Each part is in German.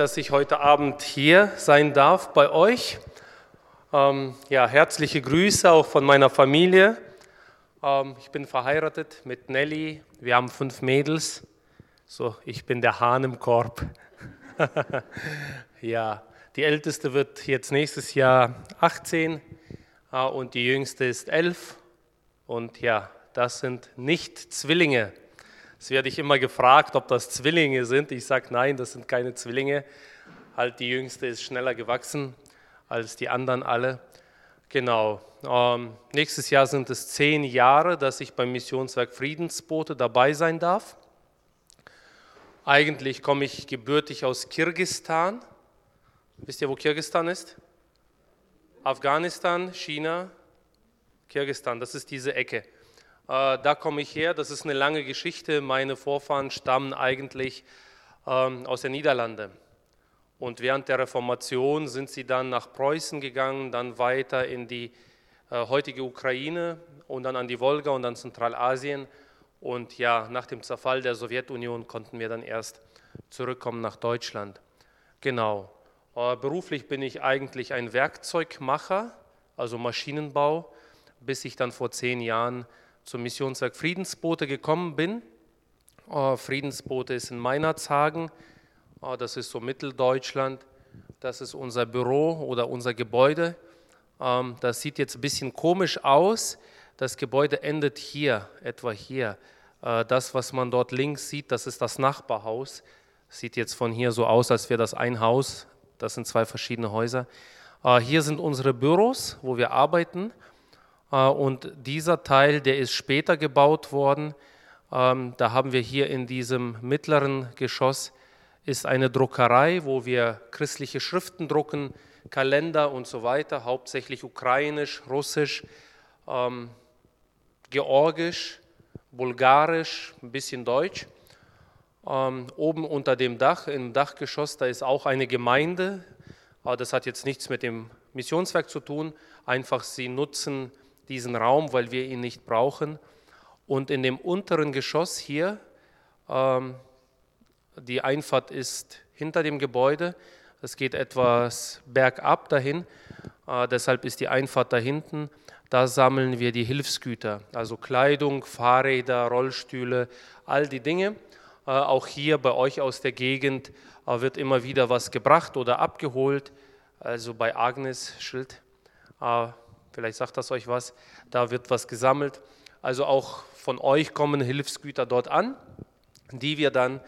dass ich heute Abend hier sein darf bei euch. Ähm, ja, herzliche Grüße auch von meiner Familie. Ähm, ich bin verheiratet mit Nelly. Wir haben fünf Mädels. So, ich bin der Hahn im Korb. ja, die älteste wird jetzt nächstes Jahr 18 äh, und die jüngste ist 11. Und ja, das sind nicht Zwillinge. Es werde ich immer gefragt, ob das Zwillinge sind. Ich sage nein, das sind keine Zwillinge. Halt die jüngste ist schneller gewachsen als die anderen alle. Genau. Ähm, nächstes Jahr sind es zehn Jahre, dass ich beim Missionswerk Friedensbote dabei sein darf. Eigentlich komme ich gebürtig aus Kirgistan. Wisst ihr, wo Kirgistan ist? Afghanistan, China, Kirgistan, das ist diese Ecke. Äh, da komme ich her, das ist eine lange Geschichte. Meine Vorfahren stammen eigentlich ähm, aus den Niederlanden. Und während der Reformation sind sie dann nach Preußen gegangen, dann weiter in die äh, heutige Ukraine und dann an die Wolga und dann Zentralasien. Und ja, nach dem Zerfall der Sowjetunion konnten wir dann erst zurückkommen nach Deutschland. Genau. Äh, beruflich bin ich eigentlich ein Werkzeugmacher, also Maschinenbau, bis ich dann vor zehn Jahren zum Missionswerk Friedensboote gekommen bin. Oh, Friedensboote ist in Meinerzhagen, oh, das ist so Mitteldeutschland, das ist unser Büro oder unser Gebäude. Ähm, das sieht jetzt ein bisschen komisch aus. Das Gebäude endet hier, etwa hier. Äh, das, was man dort links sieht, das ist das Nachbarhaus. Sieht jetzt von hier so aus, als wäre das ein Haus. Das sind zwei verschiedene Häuser. Äh, hier sind unsere Büros, wo wir arbeiten. Äh, und dieser Teil, der ist später gebaut worden. Ähm, da haben wir hier in diesem mittleren Geschoss ist eine Druckerei, wo wir christliche Schriften drucken, Kalender und so weiter, hauptsächlich ukrainisch, russisch, ähm, georgisch, bulgarisch, ein bisschen deutsch. Ähm, oben unter dem Dach, im Dachgeschoss, da ist auch eine Gemeinde. Aber das hat jetzt nichts mit dem Missionswerk zu tun. Einfach sie nutzen diesen Raum, weil wir ihn nicht brauchen. Und in dem unteren Geschoss hier, ähm, die Einfahrt ist hinter dem Gebäude. Es geht etwas bergab dahin. Äh, deshalb ist die Einfahrt da hinten. Da sammeln wir die Hilfsgüter, also Kleidung, Fahrräder, Rollstühle, all die Dinge. Äh, auch hier bei euch aus der Gegend äh, wird immer wieder was gebracht oder abgeholt. Also bei Agnes Schild äh, Vielleicht sagt das euch was. Da wird was gesammelt. Also auch von euch kommen Hilfsgüter dort an, die wir dann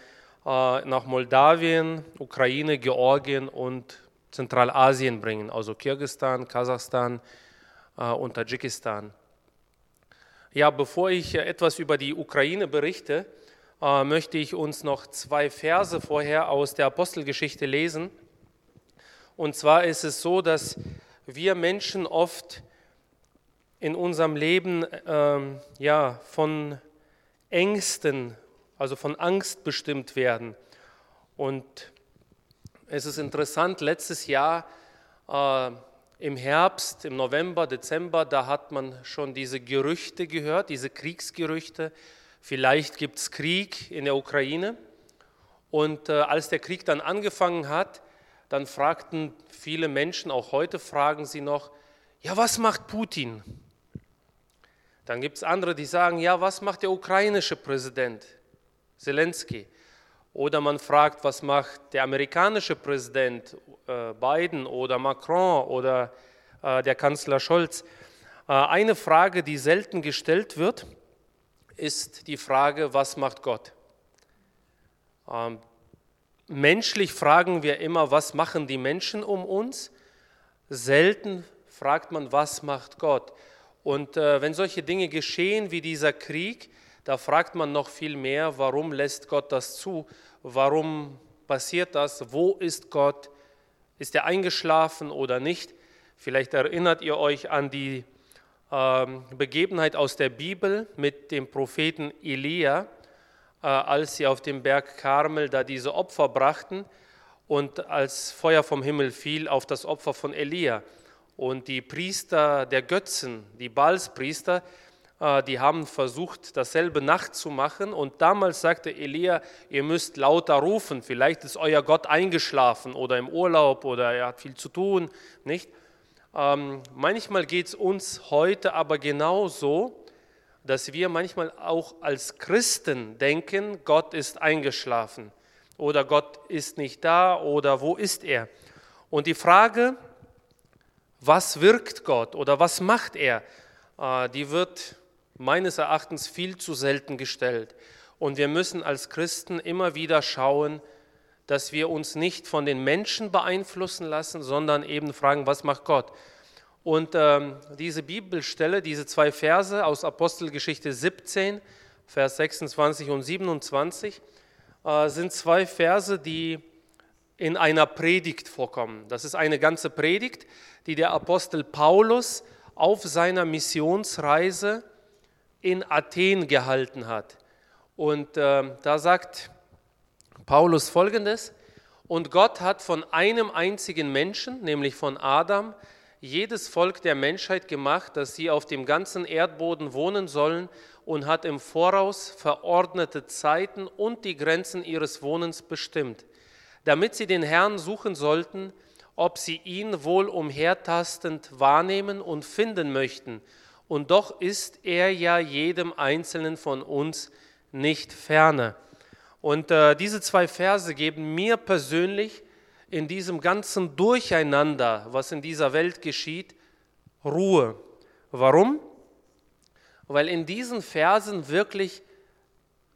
äh, nach Moldawien, Ukraine, Georgien und Zentralasien bringen, also Kirgistan, Kasachstan äh, und Tadschikistan. Ja, bevor ich etwas über die Ukraine berichte, äh, möchte ich uns noch zwei Verse vorher aus der Apostelgeschichte lesen. Und zwar ist es so, dass wir Menschen oft in unserem Leben ähm, ja, von Ängsten, also von Angst bestimmt werden. Und es ist interessant, letztes Jahr äh, im Herbst, im November, Dezember, da hat man schon diese Gerüchte gehört, diese Kriegsgerüchte. Vielleicht gibt es Krieg in der Ukraine. Und äh, als der Krieg dann angefangen hat, dann fragten viele Menschen, auch heute fragen sie noch, ja, was macht Putin? Dann gibt es andere, die sagen, ja, was macht der ukrainische Präsident Zelensky? Oder man fragt, was macht der amerikanische Präsident äh, Biden oder Macron oder äh, der Kanzler Scholz? Äh, eine Frage, die selten gestellt wird, ist die Frage, was macht Gott? Ähm, menschlich fragen wir immer, was machen die Menschen um uns? Selten fragt man, was macht Gott? Und äh, wenn solche Dinge geschehen wie dieser Krieg, da fragt man noch viel mehr, warum lässt Gott das zu? Warum passiert das? Wo ist Gott? Ist er eingeschlafen oder nicht? Vielleicht erinnert ihr euch an die äh, Begebenheit aus der Bibel mit dem Propheten Elia, äh, als sie auf dem Berg Karmel da diese Opfer brachten und als Feuer vom Himmel fiel auf das Opfer von Elia. Und die Priester der Götzen, die Balspriester, äh, die haben versucht, dasselbe nachzumachen. Und damals sagte Elia, ihr müsst lauter rufen. Vielleicht ist euer Gott eingeschlafen oder im Urlaub oder er hat viel zu tun. Nicht? Ähm, manchmal geht es uns heute aber genauso, dass wir manchmal auch als Christen denken, Gott ist eingeschlafen oder Gott ist nicht da oder wo ist er? Und die Frage, was wirkt Gott oder was macht er, äh, die wird meines Erachtens viel zu selten gestellt. Und wir müssen als Christen immer wieder schauen, dass wir uns nicht von den Menschen beeinflussen lassen, sondern eben fragen, was macht Gott? Und ähm, diese Bibelstelle, diese zwei Verse aus Apostelgeschichte 17, Vers 26 und 27, äh, sind zwei Verse, die in einer Predigt vorkommen. Das ist eine ganze Predigt, die der Apostel Paulus auf seiner Missionsreise in Athen gehalten hat. Und äh, da sagt Paulus folgendes, und Gott hat von einem einzigen Menschen, nämlich von Adam, jedes Volk der Menschheit gemacht, dass sie auf dem ganzen Erdboden wohnen sollen und hat im Voraus verordnete Zeiten und die Grenzen ihres Wohnens bestimmt, damit sie den Herrn suchen sollten, ob sie ihn wohl umhertastend wahrnehmen und finden möchten. Und doch ist er ja jedem Einzelnen von uns nicht ferne. Und äh, diese zwei Verse geben mir persönlich in diesem ganzen Durcheinander, was in dieser Welt geschieht, Ruhe. Warum? Weil in diesen Versen wirklich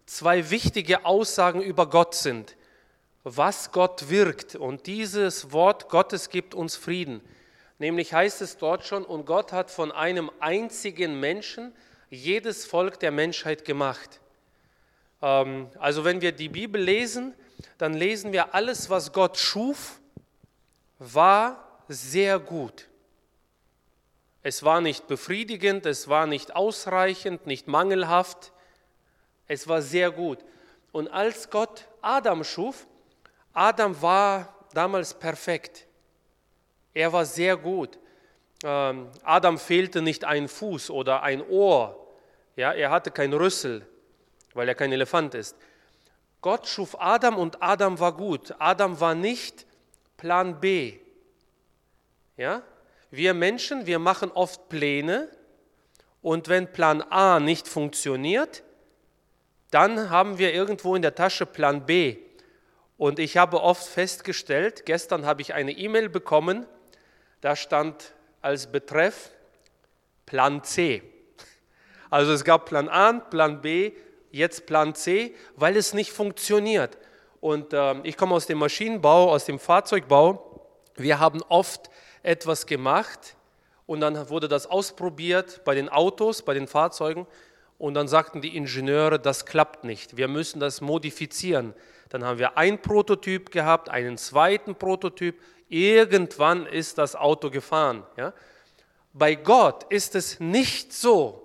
zwei wichtige Aussagen über Gott sind, was Gott wirkt. Und dieses Wort Gottes gibt uns Frieden. Nämlich heißt es dort schon, und Gott hat von einem einzigen Menschen jedes Volk der Menschheit gemacht. Ähm, also wenn wir die Bibel lesen, dann lesen wir, alles, was Gott schuf, war sehr gut. Es war nicht befriedigend, es war nicht ausreichend, nicht mangelhaft, es war sehr gut. Und als Gott Adam schuf, Adam war damals perfekt. Er war sehr gut. Ähm, Adam fehlte nicht ein Fuß oder ein Ohr. Ja, er hatte kein Rüssel, weil er kein Elefant ist. Gott schuf Adam und Adam war gut. Adam war nicht Plan B. Ja? Wir Menschen, wir machen oft Pläne und wenn Plan A nicht funktioniert, dann haben wir irgendwo in der Tasche Plan B. Und ich habe oft festgestellt, gestern habe ich eine E-Mail bekommen, da stand als Betreff Plan C. Also es gab Plan A, Plan B jetzt Plan C, weil es nicht funktioniert. Und äh, ich komme aus dem Maschinenbau, aus dem Fahrzeugbau. Wir haben oft etwas gemacht und dann wurde das ausprobiert bei den Autos, bei den Fahrzeugen. Und dann sagten die Ingenieure, das klappt nicht, wir müssen das modifizieren. Dann haben wir einen Prototyp gehabt, einen zweiten Prototyp. Irgendwann ist das Auto gefahren. Ja? Bei Gott ist es nicht so.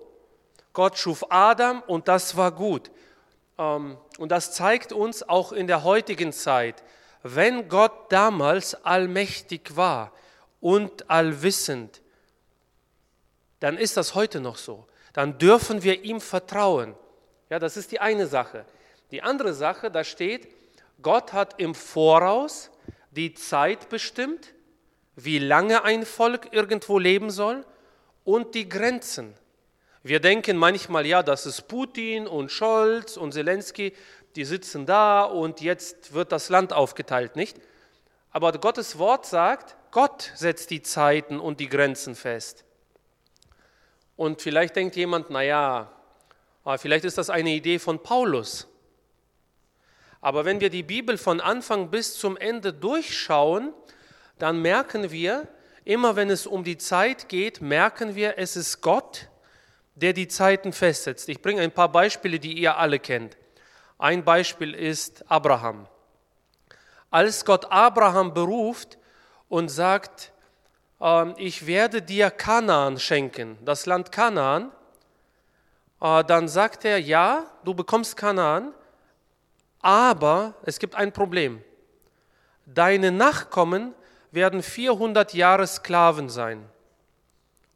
Gott schuf Adam und das war gut. Ähm, und das zeigt uns auch in der heutigen Zeit, wenn Gott damals allmächtig war und allwissend, dann ist das heute noch so. Dann dürfen wir ihm vertrauen. Ja, das ist die eine Sache. Die andere Sache, da steht, Gott hat im Voraus die Zeit bestimmt, wie lange ein Volk irgendwo leben soll und die Grenzen. Wir denken manchmal, ja, das ist Putin und Scholz und Zelensky, die sitzen da und jetzt wird das Land aufgeteilt, nicht? Aber Gottes Wort sagt, Gott setzt die Zeiten und die Grenzen fest. Und vielleicht denkt jemand, naja, ah, vielleicht ist das eine Idee von Paulus. Aber wenn wir die Bibel von Anfang bis zum Ende durchschauen, dann merken wir, immer wenn es um die Zeit geht, merken wir, es ist Gott, der die Zeiten festsetzt. Ich bringe ein paar Beispiele, die ihr alle kennt. Ein Beispiel ist Abraham. Als Gott Abraham beruft und sagt, ähm, ich werde dir Kanaan schenken, das Land Kanaan, äh, dann sagt er, ja, du bekommst Kanaan, aber es gibt ein Problem. Deine Nachkommen werden 400 Jahre Sklaven sein.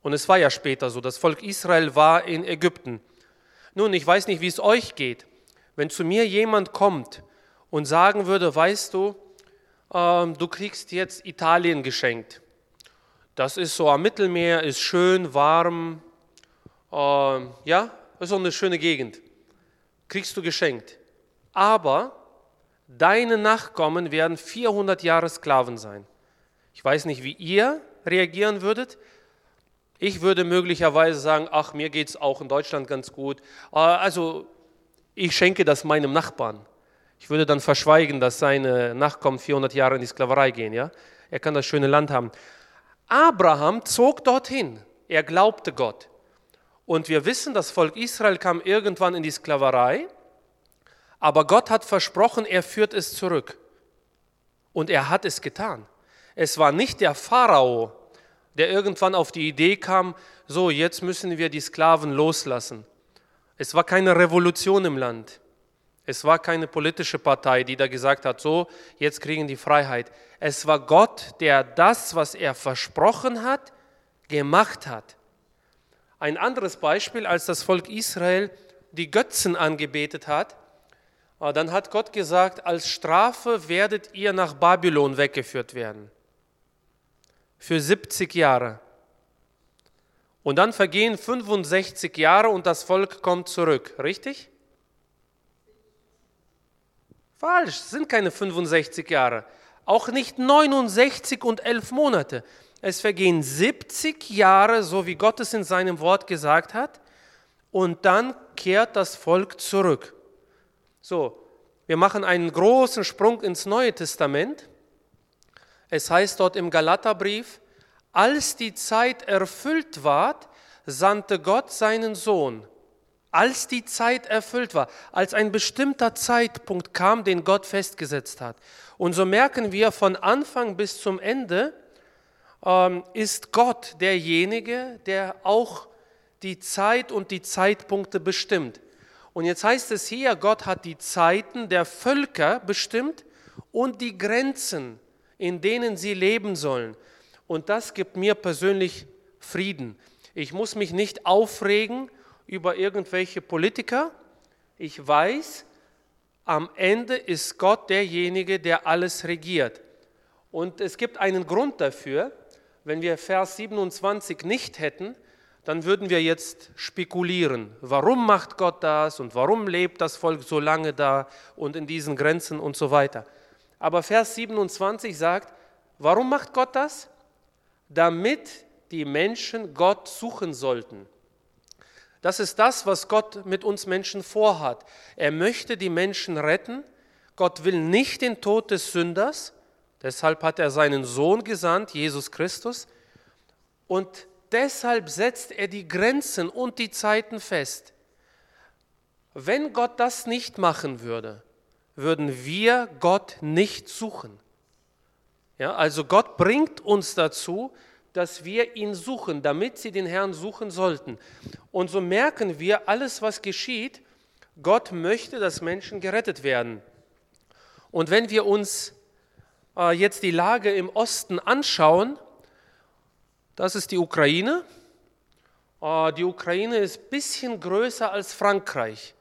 Und es war ja später so, das Volk Israel war in Ägypten. Nun, ich weiß nicht, wie es euch geht. Wenn zu mir jemand kommt und sagen würde, weißt du, ähm, du kriegst jetzt Italien geschenkt. Das ist so am Mittelmeer, ist schön, warm, ähm, ja, ist so eine schöne Gegend. Kriegst du geschenkt. Aber deine Nachkommen werden 400 Jahre Sklaven sein. Ich weiß nicht, wie ihr reagieren würdet. Ich würde möglicherweise sagen, ach, mir geht es auch in Deutschland ganz gut. Äh, also ich schenke das meinem Nachbarn. Ich würde dann verschweigen, dass seine Nachkommen 400 Jahre in die Sklaverei gehen. Ja? Er kann das schöne Land haben. Abraham zog dorthin. Er glaubte Gott. Und wir wissen, das Volk Israel kam irgendwann in die Sklaverei, aber Gott hat versprochen, er führt es zurück. Und er hat es getan. Es war nicht der Pharao, der irgendwann auf die Idee kam, so jetzt müssen wir die Sklaven loslassen. Es war keine Revolution im Land. Es war keine politische Partei, die da gesagt hat, so, jetzt kriegen die Freiheit. Es war Gott, der das, was er versprochen hat, gemacht hat. Ein anderes Beispiel, als das Volk Israel die Götzen angebetet hat, dann hat Gott gesagt, als Strafe werdet ihr nach Babylon weggeführt werden für 70 Jahre. Und dann vergehen 65 Jahre und das Volk kommt zurück, richtig? Falsch, es sind keine 65 Jahre, auch nicht 69 und 11 Monate. Es vergehen 70 Jahre, so wie Gott es in seinem Wort gesagt hat, und dann kehrt das Volk zurück. So, wir machen einen großen Sprung ins Neue Testament. Es heißt dort im Galaterbrief, als die Zeit erfüllt ward, sandte Gott seinen Sohn. Als die Zeit erfüllt war, als ein bestimmter Zeitpunkt kam, den Gott festgesetzt hat. Und so merken wir, von Anfang bis zum Ende ähm, ist Gott derjenige, der auch die Zeit und die Zeitpunkte bestimmt. Und jetzt heißt es hier, Gott hat die Zeiten der Völker bestimmt und die Grenzen in denen sie leben sollen. Und das gibt mir persönlich Frieden. Ich muss mich nicht aufregen über irgendwelche Politiker. Ich weiß, am Ende ist Gott derjenige, der alles regiert. Und es gibt einen Grund dafür. Wenn wir Vers 27 nicht hätten, dann würden wir jetzt spekulieren. Warum macht Gott das und warum lebt das Volk so lange da und in diesen Grenzen und so weiter. Aber Vers 27 sagt, warum macht Gott das? Damit die Menschen Gott suchen sollten. Das ist das, was Gott mit uns Menschen vorhat. Er möchte die Menschen retten. Gott will nicht den Tod des Sünders. Deshalb hat er seinen Sohn gesandt, Jesus Christus. Und deshalb setzt er die Grenzen und die Zeiten fest. Wenn Gott das nicht machen würde, würden wir Gott nicht suchen. Ja, also Gott bringt uns dazu, dass wir ihn suchen, damit sie den Herrn suchen sollten. Und so merken wir, alles, was geschieht, Gott möchte, dass Menschen gerettet werden. Und wenn wir uns äh, jetzt die Lage im Osten anschauen, das ist die Ukraine. Äh, die Ukraine ist ein bisschen größer als Frankreich,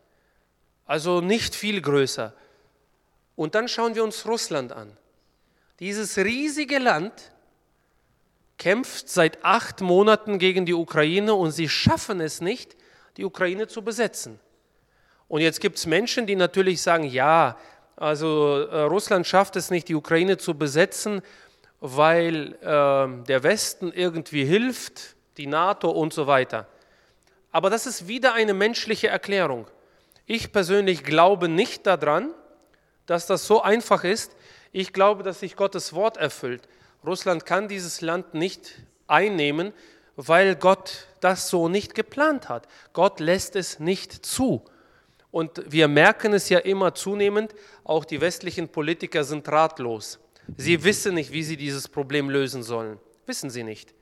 also nicht viel größer. Und dann schauen wir uns Russland an. Dieses riesige Land kämpft seit acht Monaten gegen die Ukraine und sie schaffen es nicht, die Ukraine zu besetzen. Und jetzt gibt es Menschen, die natürlich sagen, ja, also äh, Russland schafft es nicht, die Ukraine zu besetzen, weil äh, der Westen irgendwie hilft, die NATO und so weiter. Aber das ist wieder eine menschliche Erklärung. Ich persönlich glaube nicht daran, dass das so einfach ist. Ich glaube, dass sich Gottes Wort erfüllt. Russland kann dieses Land nicht einnehmen, weil Gott das so nicht geplant hat. Gott lässt es nicht zu. Und wir merken es ja immer zunehmend, auch die westlichen Politiker sind ratlos. Sie wissen nicht, wie sie dieses Problem lösen sollen. Wissen sie nicht.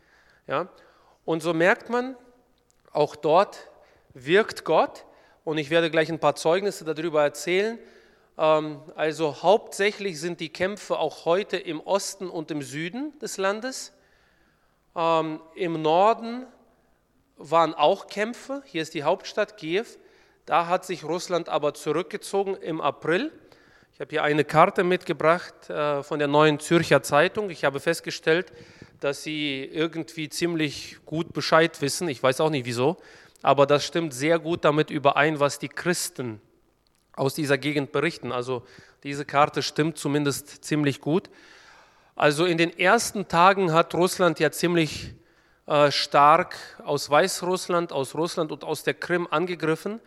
Ja? Und so merkt man, auch dort wirkt Gott. Und ich werde gleich ein paar Zeugnisse darüber erzählen. Ähm, also hauptsächlich sind die Kämpfe auch heute im Osten und im Süden des Landes. Ähm, Im Norden waren auch Kämpfe. Hier ist die Hauptstadt Kiew. Da hat sich Russland aber zurückgezogen im April. Ich habe hier eine Karte mitgebracht äh, von der Neuen Zürcher Zeitung. Ich habe festgestellt, dass sie irgendwie ziemlich gut Bescheid wissen. Ich weiß auch nicht wieso, aber das stimmt sehr gut damit überein, was die Christen aus dieser Gegend berichten. Also diese Karte stimmt zumindest ziemlich gut. Also in den ersten Tagen hat Russland ja ziemlich äh, stark aus Weißrussland, aus Russland und aus der Krim angegriffen.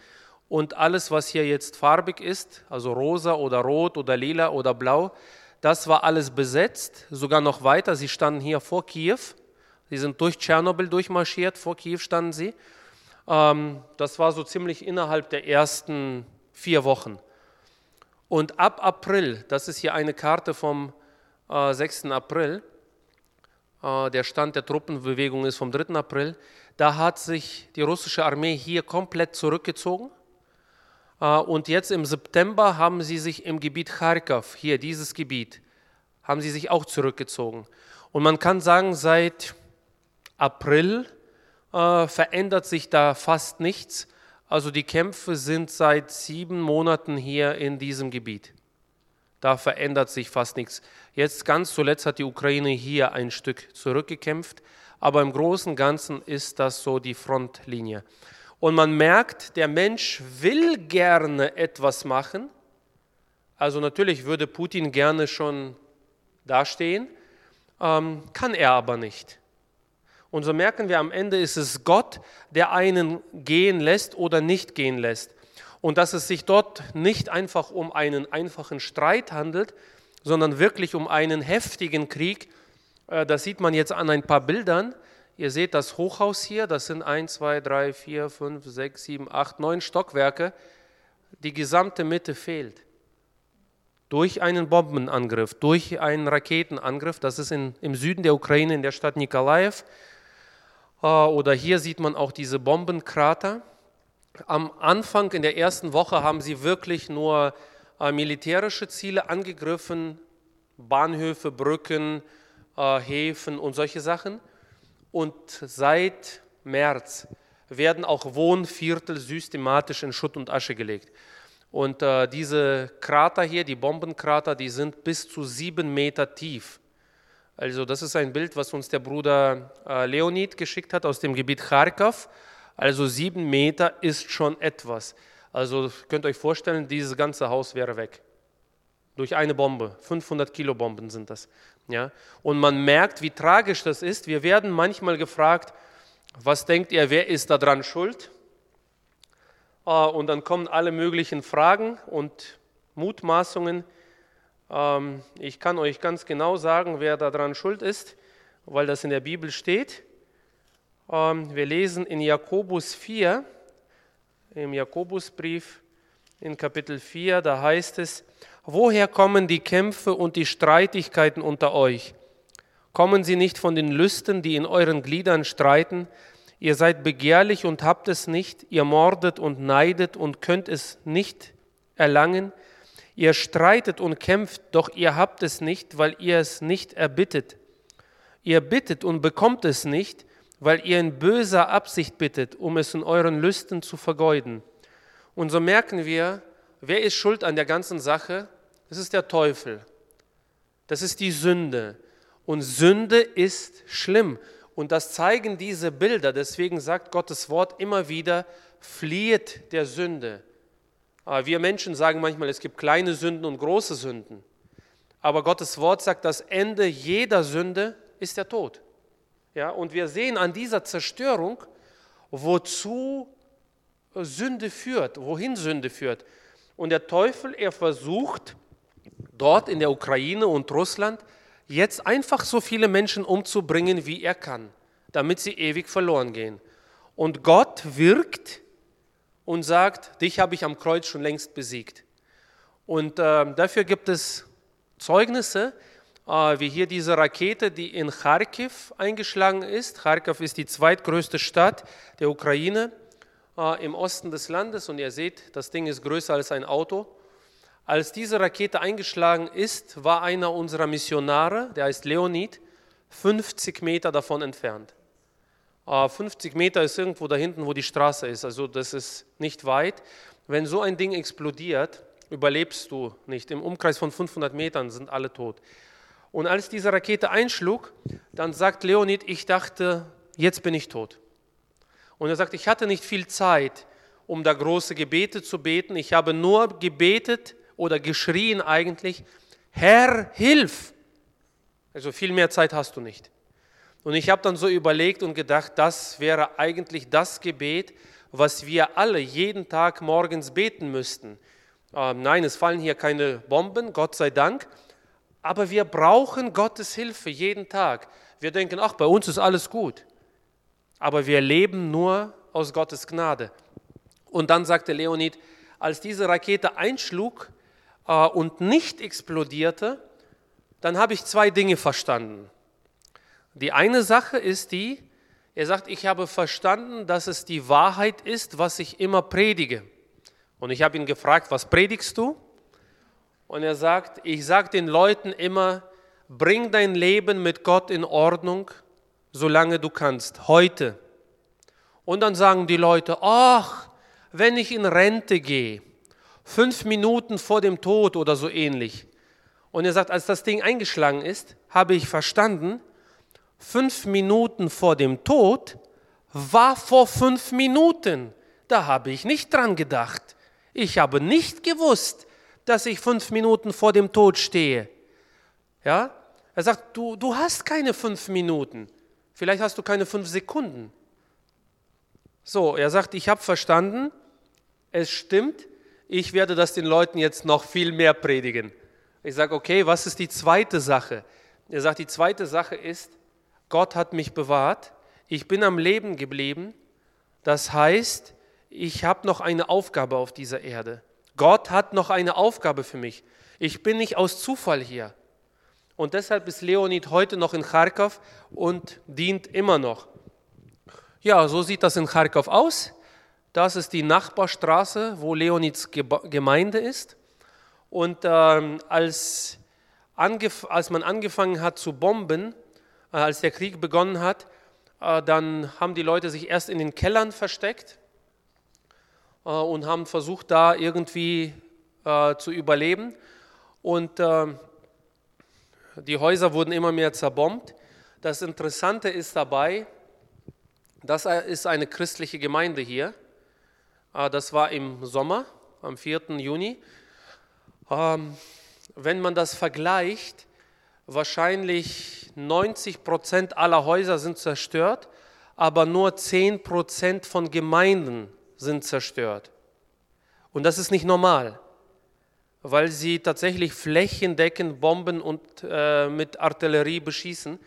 Und alles, was hier jetzt farbig ist, also rosa oder rot oder lila oder blau, das war alles besetzt, sogar noch weiter. Sie standen hier vor Kiew. Sie sind durch Tschernobyl durchmarschiert, vor Kiew standen sie. Ähm, das war so ziemlich innerhalb der ersten vier Wochen. Und ab April, das ist hier eine Karte vom 6. Äh, April, äh, der Stand der Truppenbewegung ist vom 3. April, da hat sich die russische Armee hier komplett zurückgezogen. Äh, und jetzt im September haben sie sich im Gebiet Kharkov, hier dieses Gebiet, haben sie sich auch zurückgezogen. Und man kann sagen, seit April äh, verändert sich da fast nichts. Also die Kämpfe sind seit sieben Monaten hier in diesem Gebiet. Da verändert sich fast nichts. Jetzt ganz zuletzt hat die Ukraine hier ein Stück zurückgekämpft, aber im Großen und Ganzen ist das so die Frontlinie. Und man merkt, der Mensch will gerne etwas machen. Also natürlich würde Putin gerne schon dastehen, ähm, kann er aber nicht. Und so merken wir am Ende, ist es Gott, der einen gehen lässt oder nicht gehen lässt. Und dass es sich dort nicht einfach um einen einfachen Streit handelt, sondern wirklich um einen heftigen Krieg. Äh, das sieht man jetzt an ein paar Bildern. Ihr seht das Hochhaus hier, das sind 1, 2, 3, 4, 5, 6, 7, 8, 9 Stockwerke. Die gesamte Mitte fehlt. Durch einen Bombenangriff, durch einen Raketenangriff, das ist in, im Süden der Ukraine, in der Stadt Nikolaev. Äh, oder hier sieht man auch diese Bombenkrater. Am Anfang in der ersten Woche haben sie wirklich nur äh, militärische Ziele angegriffen, Bahnhöfe, Brücken, äh, Häfen und solche Sachen. Und seit März werden auch Wohnviertel systematisch in Schutt und Asche gelegt. Und äh, diese Krater hier, die Bombenkrater, die sind bis zu sieben Meter tief. Also das ist ein Bild, was uns der Bruder äh, Leonid geschickt hat aus dem Gebiet Kharkov. Also sieben Meter ist schon etwas. Also könnt ihr euch vorstellen, dieses ganze Haus wäre weg. Durch eine Bombe. 500 Kilo Bomben sind das. Ja? Und man merkt, wie tragisch das ist. Wir werden manchmal gefragt, was denkt ihr, wer ist daran schuld? Ah, und dann kommen alle möglichen Fragen und Mutmaßungen. Ähm, ich kann euch ganz genau sagen, wer daran schuld ist, weil das in der Bibel steht. Ähm, wir lesen in Jakobus 4, im Jakobusbrief in Kapitel 4, da heißt es, woher kommen die Kämpfe und die Streitigkeiten unter euch? Kommen sie nicht von den Lüsten, die in euren Gliedern streiten? Ihr seid begehrlich und habt es nicht, ihr mordet und neidet und könnt es nicht erlangen. Ihr streitet und kämpft, doch ihr habt es nicht, weil ihr es nicht erbittet. Ihr bittet und bekommt es nicht, weil ihr in böser Absicht bittet, um es in euren Lüsten zu vergeuden. Und so merken wir, wer ist schuld an der ganzen Sache? Das ist der Teufel. Das ist die Sünde. Und Sünde ist schlimm. Und das zeigen diese Bilder. Deswegen sagt Gottes Wort immer wieder, flieht der Sünde. Ah, wir Menschen sagen manchmal, es gibt kleine Sünden und große Sünden. Aber Gottes Wort sagt, das Ende jeder Sünde ist der Tod. Ja, und wir sehen an dieser Zerstörung, wozu Sünde führt, wohin Sünde führt. Und der Teufel, er versucht dort in der Ukraine und Russland jetzt einfach so viele Menschen umzubringen, wie er kann, damit sie ewig verloren gehen. Und Gott wirkt und sagt, dich habe ich am Kreuz schon längst besiegt. Und äh, dafür gibt es Zeugnisse, äh, wie hier diese Rakete, die in Kharkiv eingeschlagen ist. Kharkiv ist die zweitgrößte Stadt der Ukraine äh, im Osten des Landes und ihr seht, das Ding ist größer als ein Auto. Als diese Rakete eingeschlagen ist, war einer unserer Missionare, der heißt Leonid, 50 Meter davon entfernt. 50 äh, Meter ist irgendwo da hinten, wo die Straße ist. Also das ist nicht weit. Wenn so ein Ding explodiert, überlebst du nicht. Im Umkreis von 500 Metern sind alle tot. Und als diese Rakete einschlug, dann sagt Leonid, ich dachte, jetzt bin ich tot. Und er sagt, ich hatte nicht viel Zeit, um da große Gebete zu beten. Ich habe nur gebetet oder geschrien eigentlich, Herr, hilf! Also viel mehr Zeit hast du nicht. Und ich habe dann so überlegt und gedacht, das wäre eigentlich das Gebet, was wir alle jeden Tag morgens beten müssten. Ähm, nein, es fallen hier keine Bomben, Gott sei Dank, aber wir brauchen Gottes Hilfe jeden Tag. Wir denken, ach, bei uns ist alles gut. Aber wir leben nur aus Gottes Gnade. Und dann sagte Leonid, als diese Rakete einschlug äh, und nicht explodierte, dann habe ich zwei Dinge verstanden. Die eine Sache ist die, er sagt, ich habe verstanden, dass es die Wahrheit ist, was ich immer predige. Und ich habe ihn gefragt, was predigst du? Und er sagt, ich sage den Leuten immer, bring dein Leben mit Gott in Ordnung, solange du kannst, heute. Und dann sagen die Leute, ach, wenn ich in Rente gehe, fünf Minuten vor dem Tod oder so ähnlich. Und er sagt, als das Ding eingeschlagen ist, habe ich verstanden, fünf Minuten vor dem Tod war vor fünf Minuten. Da habe ich nicht dran gedacht. Ich habe nicht gewusst, dass ich fünf Minuten vor dem Tod stehe. Ja? Er sagt, du, du hast keine fünf Minuten. Vielleicht hast du keine fünf Sekunden. So, er sagt, ich habe verstanden, es stimmt, ich werde das den Leuten jetzt noch viel mehr predigen. Ich sage, okay, was ist die zweite Sache? Er sagt, die zweite Sache ist, Gott hat mich bewahrt, ich bin am Leben geblieben. Das heißt, ich habe noch eine Aufgabe auf dieser Erde. Gott hat noch eine Aufgabe für mich. Ich bin nicht aus Zufall hier. Und deshalb ist Leonid heute noch in Kharkov und dient immer noch. Ja, so sieht das in Kharkov aus. Das ist die Nachbarstraße, wo Leonids Gemeinde ist. Und ähm, als, als man angefangen hat zu bomben, äh, als der Krieg begonnen hat, äh, dann haben die Leute sich erst in den Kellern versteckt äh, und haben versucht, da irgendwie zu überleben. Und die Häuser wurden immer mehr zerbombt. Das Interessante ist dabei, das ist eine christliche Gemeinde hier. Das war im Sommer, am 4. Juni. Ähm, wenn man das vergleicht, wahrscheinlich 90 Prozent aller Häuser sind zerstört, aber nur 10 Prozent von Gemeinden sind zerstört. Und das ist nicht normal, weil sie tatsächlich flächendeckend bomben und äh, mit Artillerie beschießen.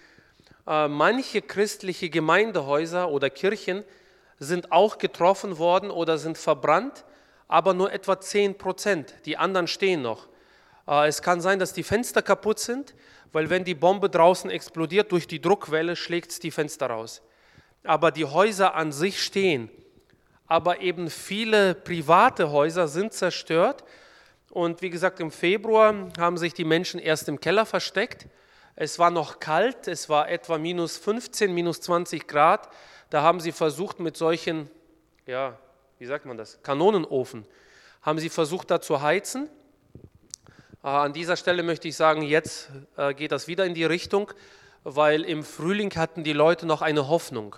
Äh, manche christliche Gemeindehäuser oder Kirchen sind auch getroffen worden oder sind verbrannt, aber nur etwa 10 Prozent. Die anderen stehen noch. Äh, es kann sein, dass die Fenster kaputt sind, weil wenn die Bombe draußen explodiert, durch die Druckwelle schlägt es die Fenster raus. Aber die Häuser an sich stehen. Aber eben viele private Häuser sind zerstört. Und wie gesagt, im Februar haben sich die Menschen erst im Keller versteckt. Es war noch kalt, es war etwa minus 15, minus 20 Grad. Da haben sie versucht mit solchen, ja, wie sagt man das, Kanonenofen, haben sie versucht da zu heizen. Äh, an dieser Stelle möchte ich sagen, jetzt äh, geht das wieder in die Richtung, weil im Frühling hatten die Leute noch eine Hoffnung.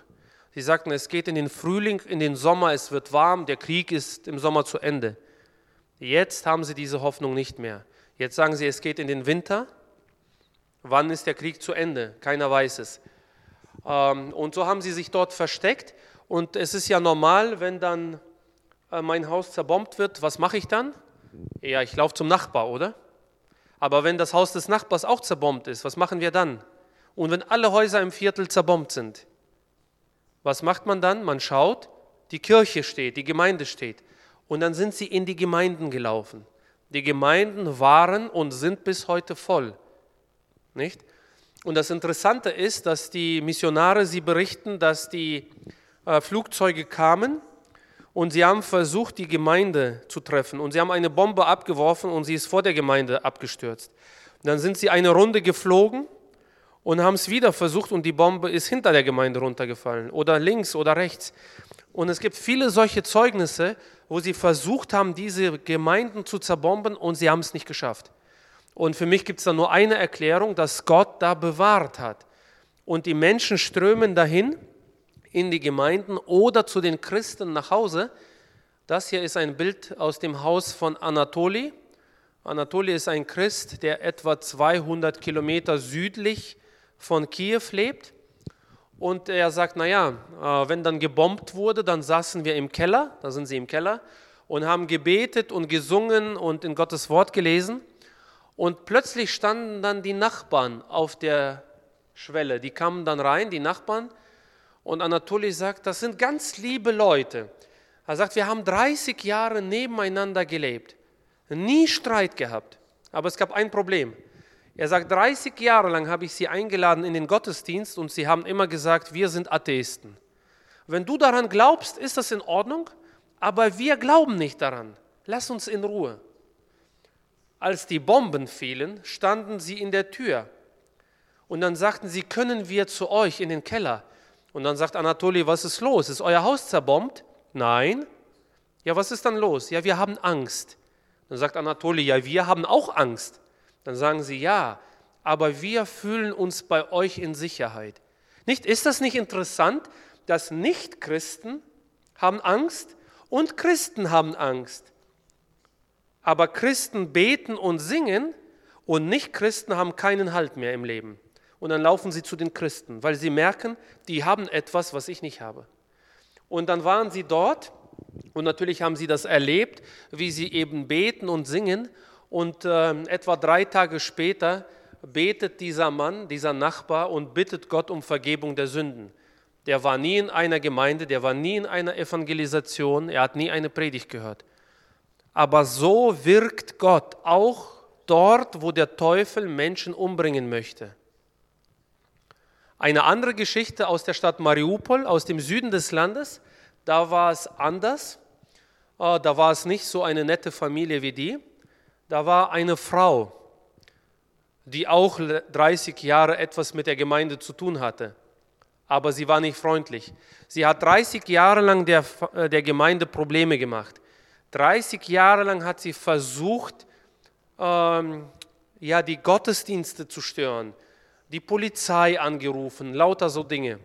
Sie sagten, es geht in den Frühling, in den Sommer, es wird warm, der Krieg ist im Sommer zu Ende. Jetzt haben sie diese Hoffnung nicht mehr. Jetzt sagen sie, es geht in den Winter. Wann ist der Krieg zu Ende? Keiner weiß es. Ähm, und so haben sie sich dort versteckt. Und es ist ja normal, wenn dann äh, mein Haus zerbombt wird, was mache ich dann? Ja, ich laufe zum Nachbar, oder? Aber wenn das Haus des Nachbars auch zerbombt ist, was machen wir dann? Und wenn alle Häuser im Viertel zerbombt sind, was macht man dann? Man schaut, die Kirche steht, die Gemeinde steht. Und dann sind sie in die Gemeinden gelaufen. Die Gemeinden waren und sind bis heute voll. Nicht? Und das Interessante ist, dass die Missionare, sie berichten, dass die äh, Flugzeuge kamen und sie haben versucht, die Gemeinde zu treffen. Und sie haben eine Bombe abgeworfen und sie ist vor der Gemeinde abgestürzt. Und dann sind sie eine Runde geflogen und haben es wieder versucht und die Bombe ist hinter der Gemeinde runtergefallen oder links oder rechts. Und es gibt viele solche Zeugnisse, wo sie versucht haben, diese Gemeinden zu zerbomben und sie haben es nicht geschafft. Und für mich gibt es da nur eine Erklärung, dass Gott da bewahrt hat. Und die Menschen strömen dahin in die Gemeinden oder zu den Christen nach Hause. Das hier ist ein Bild aus dem Haus von Anatoli. Anatoli ist ein Christ, der etwa 200 Kilometer südlich von Kiew lebt. Und er sagt, naja, äh, wenn dann gebombt wurde, dann saßen wir im Keller, da sind sie im Keller, und haben gebetet und gesungen und in Gottes Wort gelesen. Und plötzlich standen dann die Nachbarn auf der Schwelle. Die kamen dann rein, die Nachbarn. Und Anatoli sagt, das sind ganz liebe Leute. Er sagt, wir haben 30 Jahre nebeneinander gelebt, nie Streit gehabt. Aber es gab ein Problem. Er sagt, 30 Jahre lang habe ich sie eingeladen in den Gottesdienst und sie haben immer gesagt, wir sind Atheisten. Wenn du daran glaubst, ist das in Ordnung, aber wir glauben nicht daran. Lass uns in Ruhe. Als die Bomben fielen, standen sie in der Tür und dann sagten sie, können wir zu euch in den Keller? Und dann sagt Anatoli, was ist los? Ist euer Haus zerbombt? Nein. Ja, was ist dann los? Ja, wir haben Angst. Dann sagt Anatoli, ja, wir haben auch Angst. Dann sagen sie, ja, aber wir fühlen uns bei euch in Sicherheit. Nicht, ist das nicht interessant, dass Nichtchristen haben Angst und Christen haben Angst. Aber Christen beten und singen und Nichtchristen haben keinen Halt mehr im Leben. Und dann laufen sie zu den Christen, weil sie merken, die haben etwas, was ich nicht habe. Und dann waren sie dort und natürlich haben sie das erlebt, wie sie eben beten und singen und äh, etwa drei Tage später betet dieser Mann, dieser Nachbar und bittet Gott um Vergebung der Sünden. Der war nie in einer Gemeinde, der war nie in einer Evangelisation, er hat nie eine Predigt gehört. Aber so wirkt Gott auch dort, wo der Teufel Menschen umbringen möchte. Eine andere Geschichte aus der Stadt Mariupol, aus dem Süden des Landes, da war es anders. Äh, da war es nicht so eine nette Familie wie die da war eine Frau, die auch 30 Jahre etwas mit der Gemeinde zu tun hatte, aber sie war nicht freundlich. Sie hat 30 Jahre lang der, äh, der Gemeinde Probleme gemacht. 30 Jahre lang hat sie versucht, ähm, ja, die Gottesdienste zu stören, die Polizei angerufen, lauter so Dinge.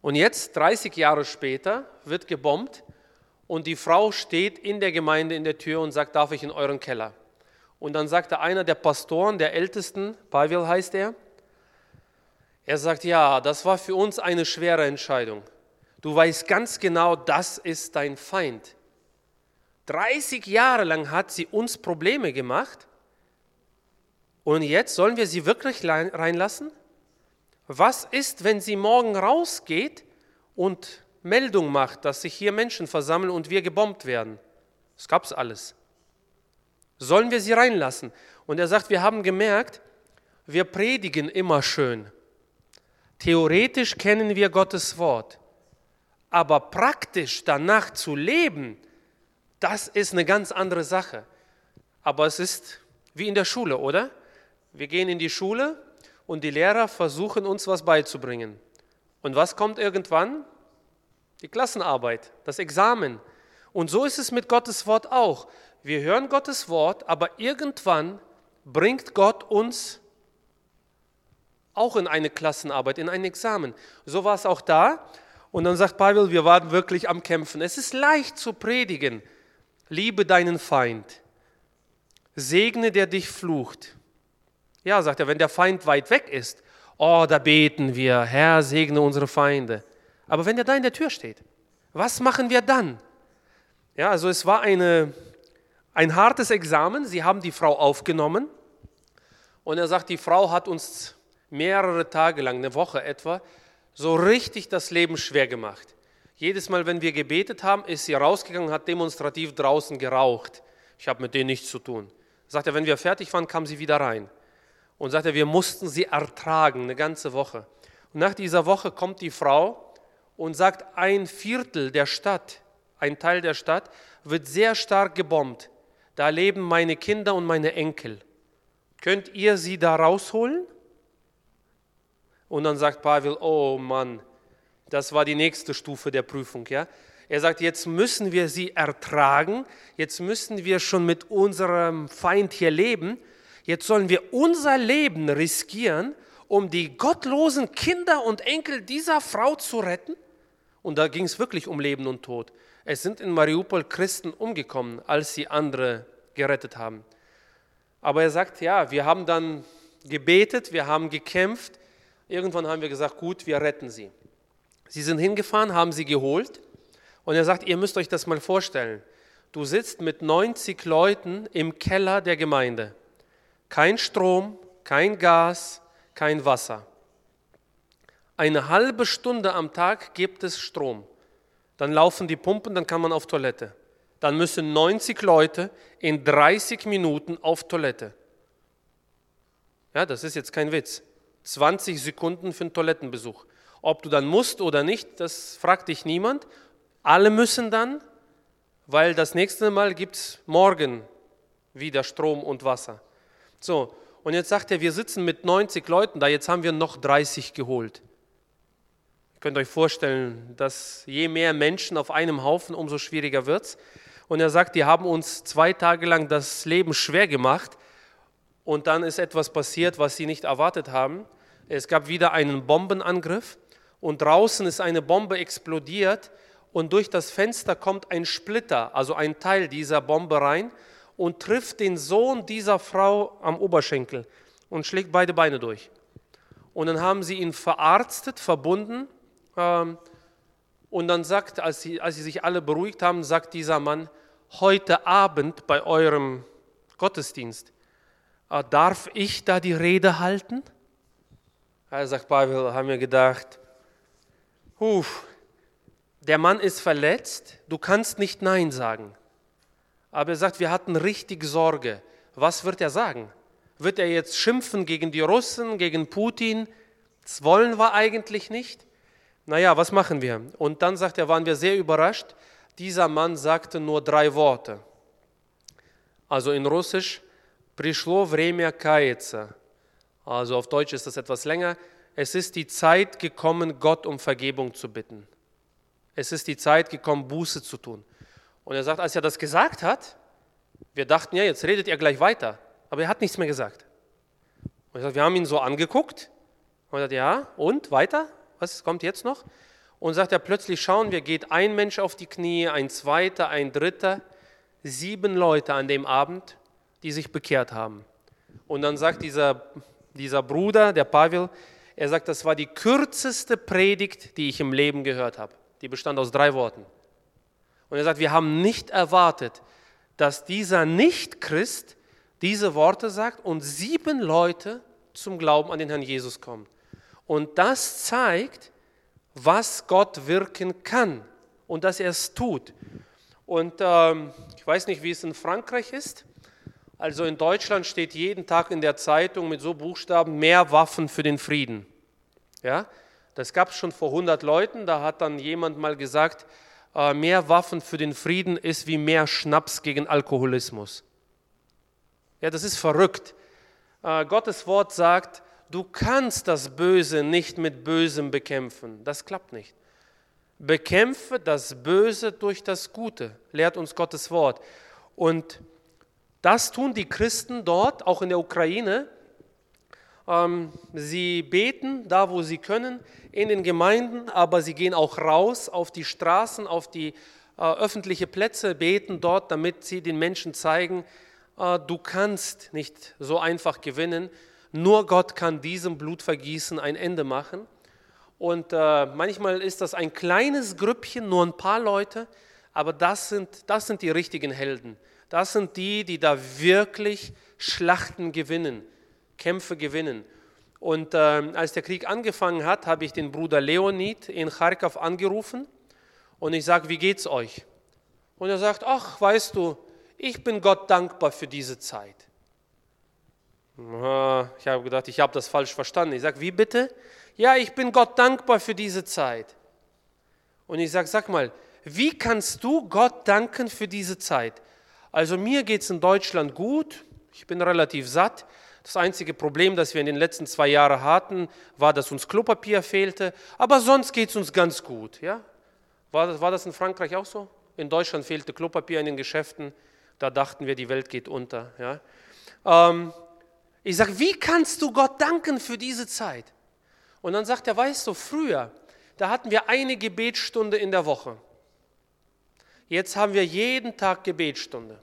Und jetzt, 30 Jahre später, wird gebombt und die Frau steht in der Gemeinde in der Tür und sagt, darf ich in euren Keller? Und dann sagte einer der Pastoren, der Ältesten, Pavel heißt er, er sagt, ja, das war für uns eine schwere Entscheidung. Du weißt ganz genau, das ist dein Feind. 30 Jahre lang hat sie uns Probleme gemacht und jetzt sollen wir sie wirklich reinlassen? Was ist, wenn sie morgen rausgeht und Meldung macht, dass sich hier Menschen versammeln und wir gebombt werden. Das gab es alles. Sollen wir sie reinlassen? Und er sagt, wir haben gemerkt, wir predigen immer schön. Theoretisch kennen wir Gottes Wort, aber praktisch danach zu leben, das ist eine ganz andere Sache. Aber es ist wie in der Schule, oder? Wir gehen in die Schule und die Lehrer versuchen uns was beizubringen. Und was kommt irgendwann? die Klassenarbeit, das Examen. Und so ist es mit Gottes Wort auch. Wir hören Gottes Wort, aber irgendwann bringt Gott uns auch in eine Klassenarbeit, in ein Examen. So war es auch da. Und dann sagt Pavel, wir waren wirklich am Kämpfen. Es ist leicht zu predigen. Liebe deinen Feind. Segne, der dich flucht. Ja, sagt er, wenn der Feind weit weg ist, oh, da beten wir, Herr, segne unsere Feinde. Aber wenn er da in der Tür steht, was machen wir dann? Ja, also es war eine, ein hartes Examen. Sie haben die Frau aufgenommen und er sagt, die Frau hat uns mehrere Tage lang, eine Woche etwa, so richtig das Leben schwer gemacht. Jedes Mal, wenn wir gebetet haben, ist sie rausgegangen und hat demonstrativ draußen geraucht. Ich habe mit denen nichts zu tun. Sagt er, wenn wir fertig waren, kam sie wieder rein. Und sagt er, wir mussten sie ertragen, eine ganze Woche. Und nach dieser Woche kommt die Frau und sagt, ein Viertel der Stadt, ein Teil der Stadt, wird sehr stark gebombt. Da leben meine Kinder und meine Enkel. Könnt ihr sie da rausholen? Und dann sagt Pavel, oh Mann, das war die nächste Stufe der Prüfung. Ja? Er sagt, jetzt müssen wir sie ertragen, jetzt müssen wir schon mit unserem Feind hier leben, jetzt sollen wir unser Leben riskieren, um die gottlosen Kinder und Enkel dieser Frau zu retten. Und da ging es wirklich um Leben und Tod. Es sind in Mariupol Christen umgekommen, als sie andere gerettet haben. Aber er sagt, ja, wir haben dann gebetet, wir haben gekämpft. Irgendwann haben wir gesagt, gut, wir retten sie. Sie sind hingefahren, haben sie geholt. Und er sagt, ihr müsst euch das mal vorstellen. Du sitzt mit 90 Leuten im Keller der Gemeinde. Kein Strom, kein Gas, kein Wasser. Eine halbe Stunde am Tag gibt es Strom. Dann laufen die Pumpen, dann kann man auf Toilette. Dann müssen 90 Leute in 30 Minuten auf Toilette. Ja, das ist jetzt kein Witz. 20 Sekunden für einen Toilettenbesuch. Ob du dann musst oder nicht, das fragt dich niemand. Alle müssen dann, weil das nächste Mal gibt es morgen wieder Strom und Wasser. So, und jetzt sagt er, wir sitzen mit 90 Leuten da, jetzt haben wir noch 30 geholt. Ihr könnt euch vorstellen, dass je mehr Menschen auf einem Haufen, umso schwieriger wird es. Und er sagt, die haben uns zwei Tage lang das Leben schwer gemacht und dann ist etwas passiert, was sie nicht erwartet haben. Es gab wieder einen Bombenangriff und draußen ist eine Bombe explodiert und durch das Fenster kommt ein Splitter, also ein Teil dieser Bombe rein und trifft den Sohn dieser Frau am Oberschenkel und schlägt beide Beine durch. Und dann haben sie ihn verarztet, verbunden. Ähm, und dann sagt, als sie, als sie sich alle beruhigt haben, sagt dieser Mann, heute Abend bei eurem Gottesdienst, äh, darf ich da die Rede halten? Er sagt, Pavel, haben wir gedacht, Huh, der Mann ist verletzt, du kannst nicht Nein sagen. Aber er sagt, wir hatten richtig Sorge. Was wird er sagen? Wird er jetzt schimpfen gegen die Russen, gegen Putin? Das wollen wir eigentlich nicht. Naja, was machen wir? Und dann sagt er, waren wir sehr überrascht. Dieser Mann sagte nur drei Worte. Also in Russisch, Prischlo vremya kajece. Also auf Deutsch ist das etwas länger. Es ist die Zeit gekommen, Gott um Vergebung zu bitten es ist die Zeit gekommen, Buße zu tun. Und er sagt, als er das gesagt hat, wir dachten, ja, jetzt redet er gleich weiter. Aber er hat nichts mehr gesagt. Und sagt, wir haben ihn so angeguckt und er sagt, ja, und weiter? Was kommt jetzt noch? Und sagt er, plötzlich schauen wir, geht ein Mensch auf die Knie, ein zweiter, ein dritter, sieben Leute an dem Abend, die sich bekehrt haben. Und dann sagt dieser, dieser Bruder, der Pavel, er sagt, das war die kürzeste Predigt, die ich im Leben gehört habe die bestand aus drei Worten. Und er sagt, wir haben nicht erwartet, dass dieser Nicht-Christ diese Worte sagt und sieben Leute zum Glauben an den Herrn Jesus kommen. Und das zeigt, was Gott wirken kann und dass er es tut. Und ähm, ich weiß nicht, wie es in Frankreich ist. Also in Deutschland steht jeden Tag in der Zeitung mit so Buchstaben mehr Waffen für den Frieden. Ja? Das gab es schon vor 100 Leuten, da hat dann jemand mal gesagt, äh, mehr Waffen für den Frieden ist wie mehr Schnaps gegen Alkoholismus. Ja, das ist verrückt. Äh, Gottes Wort sagt, du kannst das Böse nicht mit Bösem bekämpfen. Das klappt nicht. Bekämpfe das Böse durch das Gute, lehrt uns Gottes Wort. Und das tun die Christen dort, auch in der Ukraine. Ähm, sie beten da, wo sie können, in den Gemeinden, aber sie gehen auch raus auf die Straßen, auf die äh, öffentliche Plätze, beten dort, damit sie den Menschen zeigen, äh, du kannst nicht so einfach gewinnen. Nur Gott kann diesem Blutvergießen ein Ende machen. Und äh, manchmal ist das ein kleines Grüppchen, nur ein paar Leute, aber das sind, das sind die richtigen Helden. Das sind die, die da wirklich Schlachten gewinnen Kämpfe gewinnen. Und äh, als der Krieg angefangen hat, habe ich den Bruder Leonid in Kharkov angerufen und ich sage, wie geht's euch? Und er sagt, ach, weißt du, ich bin Gott dankbar für diese Zeit. Ich habe gedacht, ich habe das falsch verstanden. Ich sage, wie bitte? Ja, ich bin Gott dankbar für diese Zeit. Und ich sage, sag mal, wie kannst du Gott danken für diese Zeit? Also mir geht es in Deutschland gut, ich bin relativ satt, Das einzige Problem, das wir in den letzten zwei Jahren hatten, war, dass uns Klopapier fehlte. Aber sonst geht es uns ganz gut. Ja? War, das, war das in Frankreich auch so? In Deutschland fehlte Klopapier in den Geschäften. Da dachten wir, die Welt geht unter. Ja? Ähm, ich sage, wie kannst du Gott danken für diese Zeit? Und dann sagt er, weißt du, früher, da hatten wir eine Gebetsstunde in der Woche. Jetzt haben wir jeden Tag Gebetsstunde.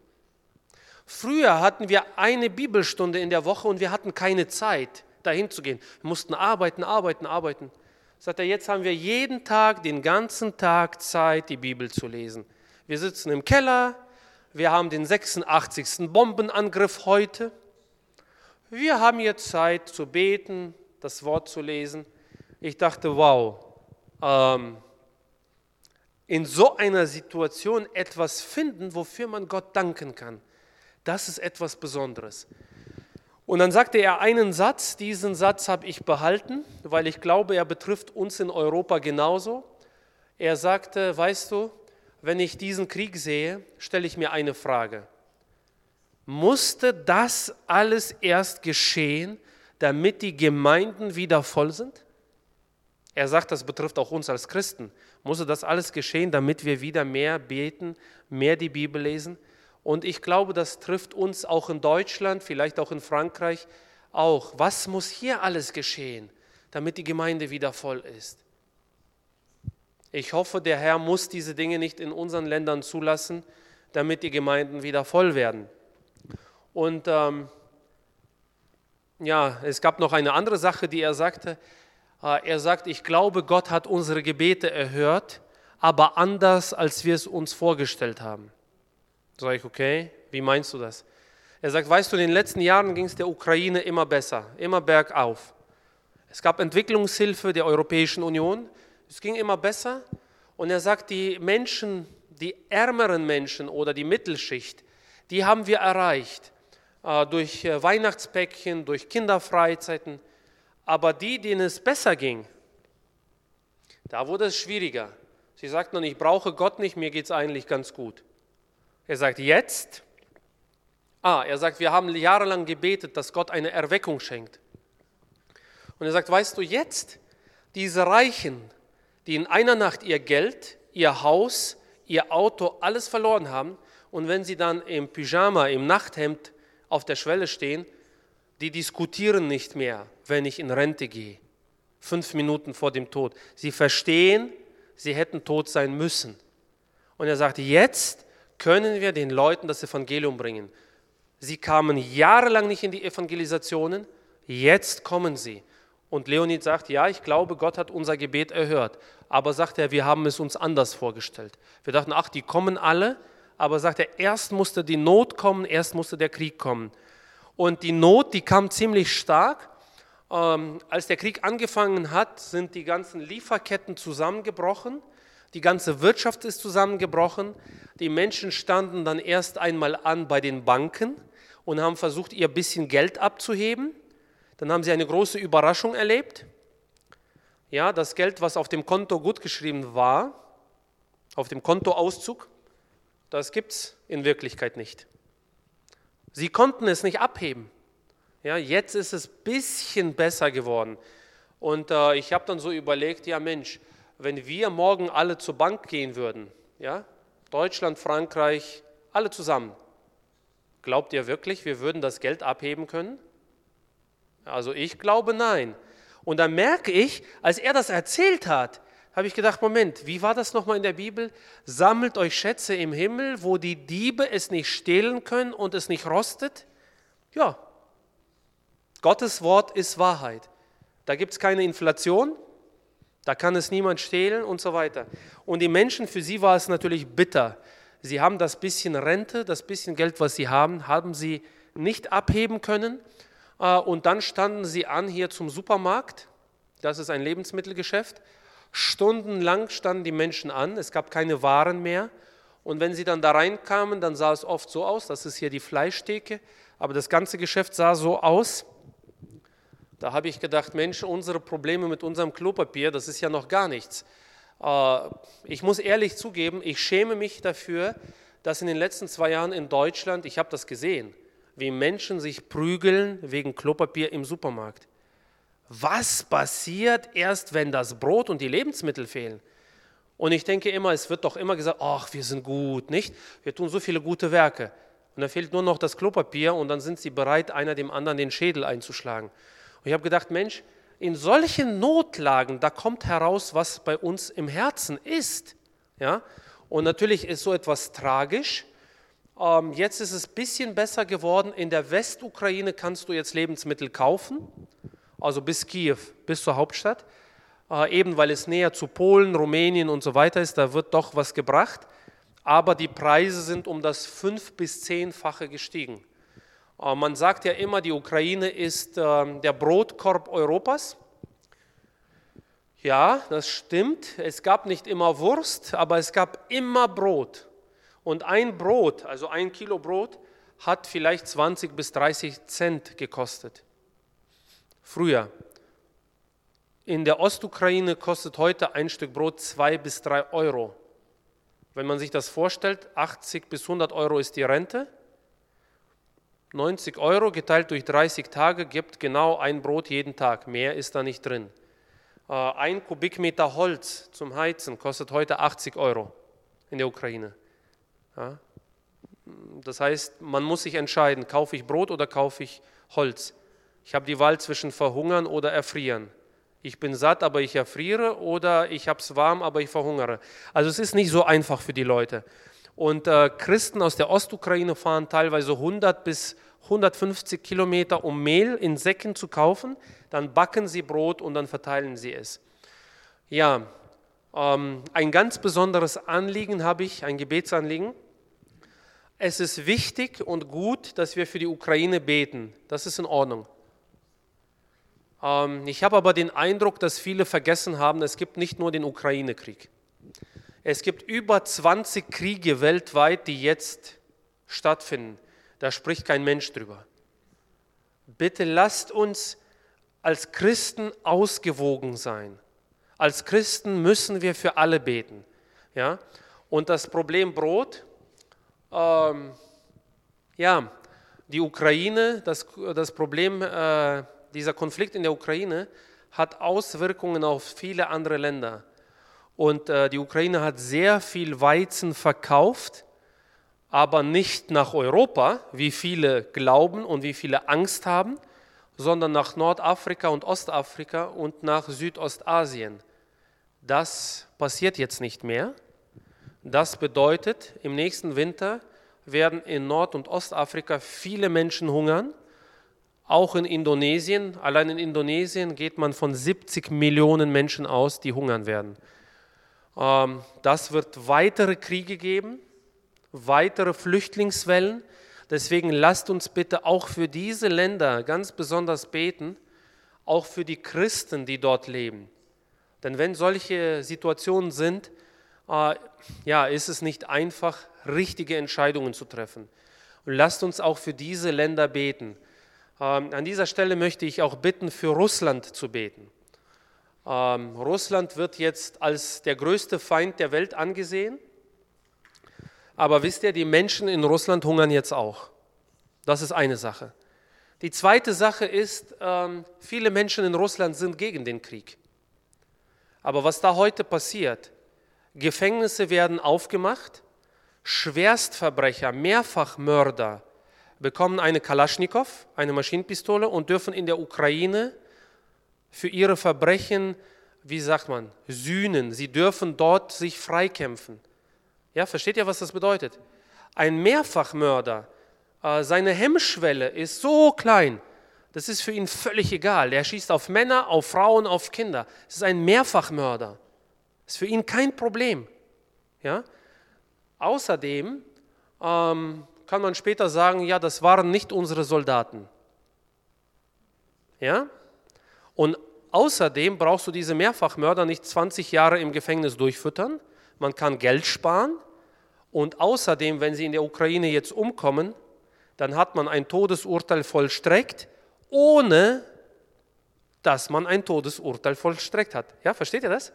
Früher hatten wir eine Bibelstunde in der Woche und wir hatten keine Zeit, dahin zu gehen. Wir mussten arbeiten, arbeiten, arbeiten. Sagt er, jetzt haben wir jeden Tag, den ganzen Tag Zeit, die Bibel zu lesen. Wir sitzen im Keller, wir haben den 86. Bombenangriff heute. Wir haben jetzt Zeit zu beten, das Wort zu lesen. Ich dachte, wow, ähm, in so einer Situation etwas finden, wofür man Gott danken kann, das ist etwas Besonderes. Und dann sagte er einen Satz, diesen Satz habe ich behalten, weil ich glaube, er betrifft uns in Europa genauso. Er sagte, weißt du, wenn ich diesen Krieg sehe, stelle ich mir eine Frage. Musste das alles erst geschehen, damit die Gemeinden wieder voll sind? Er sagt, das betrifft auch uns als Christen. Musste das alles geschehen, damit wir wieder mehr beten, mehr die Bibel lesen? Und ich glaube, das trifft uns auch in Deutschland, vielleicht auch in Frankreich auch. Was muss hier alles geschehen, damit die Gemeinde wieder voll ist? Ich hoffe, der Herr muss diese Dinge nicht in unseren Ländern zulassen, damit die Gemeinden wieder voll werden. Und ähm, ja, es gab noch eine andere Sache, die er sagte. Äh, er sagt, ich glaube, Gott hat unsere Gebete erhört, aber anders, als wir es uns vorgestellt haben. Sag ich, okay, wie meinst du das? Er sagt, weißt du, in den letzten Jahren ging es der Ukraine immer besser, immer bergauf. Es gab Entwicklungshilfe der Europäischen Union, es ging immer besser. Und er sagt, die Menschen, die ärmeren Menschen oder die Mittelschicht, die haben wir erreicht äh, durch äh, Weihnachtspäckchen, durch Kinderfreizeiten. Aber die, denen es besser ging, da wurde es schwieriger. Sie sagten, ich brauche Gott nicht, mir geht es eigentlich ganz gut. Er sagt jetzt, ah, er sagt, wir haben jahrelang gebetet, dass Gott eine Erweckung schenkt. Und er sagt, weißt du, jetzt diese Reichen, die in einer Nacht ihr Geld, ihr Haus, ihr Auto, alles verloren haben und wenn sie dann im Pyjama, im Nachthemd auf der Schwelle stehen, die diskutieren nicht mehr, wenn ich in Rente gehe, fünf Minuten vor dem Tod. Sie verstehen, sie hätten tot sein müssen. Und er sagt, jetzt können wir den Leuten das Evangelium bringen. Sie kamen jahrelang nicht in die Evangelisationen, jetzt kommen sie. Und Leonid sagt, ja, ich glaube, Gott hat unser Gebet erhört. Aber sagt er, wir haben es uns anders vorgestellt. Wir dachten, ach, die kommen alle. Aber sagt er, erst musste die Not kommen, erst musste der Krieg kommen. Und die Not, die kam ziemlich stark. Ähm, als der Krieg angefangen hat, sind die ganzen Lieferketten zusammengebrochen. Die ganze Wirtschaft ist zusammengebrochen. Die Menschen standen dann erst einmal an bei den Banken und haben versucht, ihr bisschen Geld abzuheben. Dann haben sie eine große Überraschung erlebt. Ja, das Geld, was auf dem Konto gutgeschrieben war, auf dem Kontoauszug, das gibt es in Wirklichkeit nicht. Sie konnten es nicht abheben. Ja, jetzt ist es ein bisschen besser geworden. Und äh, ich habe dann so überlegt, ja Mensch, wenn wir morgen alle zur Bank gehen würden, ja, Deutschland, Frankreich, alle zusammen, glaubt ihr wirklich, wir würden das Geld abheben können? Also ich glaube nein. Und dann merke ich, als er das erzählt hat, habe ich gedacht, Moment, wie war das nochmal in der Bibel? Sammelt euch Schätze im Himmel, wo die Diebe es nicht stehlen können und es nicht rostet? Ja, Gottes Wort ist Wahrheit. Da gibt es keine Inflation, da kann es niemand stehlen und so weiter. Und die Menschen, für sie war es natürlich bitter. Sie haben das bisschen Rente, das bisschen Geld, was sie haben, haben sie nicht abheben können. Äh, und dann standen sie an hier zum Supermarkt. Das ist ein Lebensmittelgeschäft. Stundenlang standen die Menschen an. Es gab keine Waren mehr. Und wenn sie dann da reinkamen, dann sah es oft so aus. Das ist hier die Fleischtheke. Aber das ganze Geschäft sah so aus. Da habe ich gedacht, Mensch, unsere Probleme mit unserem Klopapier, das ist ja noch gar nichts. Äh, ich muss ehrlich zugeben, ich schäme mich dafür, dass in den letzten zwei Jahren in Deutschland, ich habe das gesehen, wie Menschen sich prügeln wegen Klopapier im Supermarkt. Was passiert erst, wenn das Brot und die Lebensmittel fehlen? Und ich denke immer, es wird doch immer gesagt, ach, wir sind gut, nicht? Wir tun so viele gute Werke. Und da fehlt nur noch das Klopapier und dann sind sie bereit, einer dem anderen den Schädel einzuschlagen. Und ich habe gedacht, Mensch, in solchen Notlagen, da kommt heraus, was bei uns im Herzen ist. Ja? Und natürlich ist so etwas tragisch. Ähm, jetzt ist es ein bisschen besser geworden. In der Westukraine kannst du jetzt Lebensmittel kaufen, also bis Kiew, bis zur Hauptstadt. Äh, eben weil es näher zu Polen, Rumänien und so weiter ist, da wird doch was gebracht. Aber die Preise sind um das fünf- bis zehnfache gestiegen. Äh, man sagt ja immer, die Ukraine ist ähm, der Brotkorb Europas. Ja, das stimmt. Es gab nicht immer Wurst, aber es gab immer Brot. Und ein Brot, also ein Kilo Brot, hat vielleicht 20 bis 30 Cent gekostet. Früher. In der Ostukraine kostet heute ein Stück Brot zwei bis drei Euro. Wenn man sich das vorstellt, 80 bis 100 Euro ist die Rente. 90 Euro geteilt durch 30 Tage gibt genau ein Brot jeden Tag. Mehr ist da nicht drin. Äh, ein Kubikmeter Holz zum Heizen kostet heute 80 Euro in der Ukraine. Das heißt, man muss sich entscheiden, kaufe ich Brot oder kaufe ich Holz. Ich habe die Wahl zwischen verhungern oder erfrieren. Ich bin satt, aber ich erfriere oder ich habe es warm, aber ich verhungere. Also es ist nicht so einfach für die Leute. Und äh, Christen aus der Ostukraine fahren teilweise 100 bis 150 Kilometer, um Mehl in Säcken zu kaufen dann backen sie Brot und dann verteilen sie es. Ja, ähm, ein ganz besonderes Anliegen habe ich, ein Gebetsanliegen. Es ist wichtig und gut, dass wir für die Ukraine beten. Das ist in Ordnung. Ähm, ich habe aber den Eindruck, dass viele vergessen haben, es gibt nicht nur den Ukraine-Krieg. Es gibt über 20 Kriege weltweit, die jetzt stattfinden. Da spricht kein Mensch drüber. Bitte lasst uns als Christen ausgewogen sein. Als Christen müssen wir für alle beten. Ja? Und das Problem Brot, ähm, ja, die Ukraine, das, das Problem, äh, dieser Konflikt in der Ukraine hat Auswirkungen auf viele andere Länder. Und äh, die Ukraine hat sehr viel Weizen verkauft, aber nicht nach Europa, wie viele glauben und wie viele Angst haben, sondern nach Nordafrika und Ostafrika und nach Südostasien. Das passiert jetzt nicht mehr. Das bedeutet, im nächsten Winter werden in Nord- und Ostafrika viele Menschen hungern, auch in Indonesien. Allein in Indonesien geht man von 70 Millionen Menschen aus, die hungern werden. Ähm, das wird weitere Kriege geben, weitere Flüchtlingswellen. Deswegen lasst uns bitte auch für diese Länder ganz besonders beten, auch für die Christen, die dort leben. Denn wenn solche Situationen sind, äh, ja, ist es nicht einfach, richtige Entscheidungen zu treffen. Und lasst uns auch für diese Länder beten. Ähm, an dieser Stelle möchte ich auch bitten, für Russland zu beten. Ähm, Russland wird jetzt als der größte Feind der Welt angesehen. Aber wisst ihr, die Menschen in Russland hungern jetzt auch. Das ist eine Sache. Die zweite Sache ist, ähm, viele Menschen in Russland sind gegen den Krieg. Aber was da heute passiert, Gefängnisse werden aufgemacht, Schwerstverbrecher, Mehrfachmörder bekommen eine Kalaschnikow, eine Maschinenpistole und dürfen in der Ukraine für ihre Verbrechen, wie sagt man, sühnen. Sie dürfen dort sich freikämpfen. Ja, versteht ihr, was das bedeutet? Ein Mehrfachmörder, äh, seine Hemmschwelle ist so klein, das ist für ihn völlig egal. Er schießt auf Männer, auf Frauen, auf Kinder. Es ist ein Mehrfachmörder. Das ist für ihn kein Problem. Ja? Außerdem ähm, kann man später sagen, ja, das waren nicht unsere Soldaten. Ja? Und außerdem brauchst du diese Mehrfachmörder nicht 20 Jahre im Gefängnis durchfüttern. Man kann Geld sparen. Und außerdem, wenn sie in der Ukraine jetzt umkommen, dann hat man ein Todesurteil vollstreckt, ohne dass man ein Todesurteil vollstreckt hat. Ja, versteht ihr das?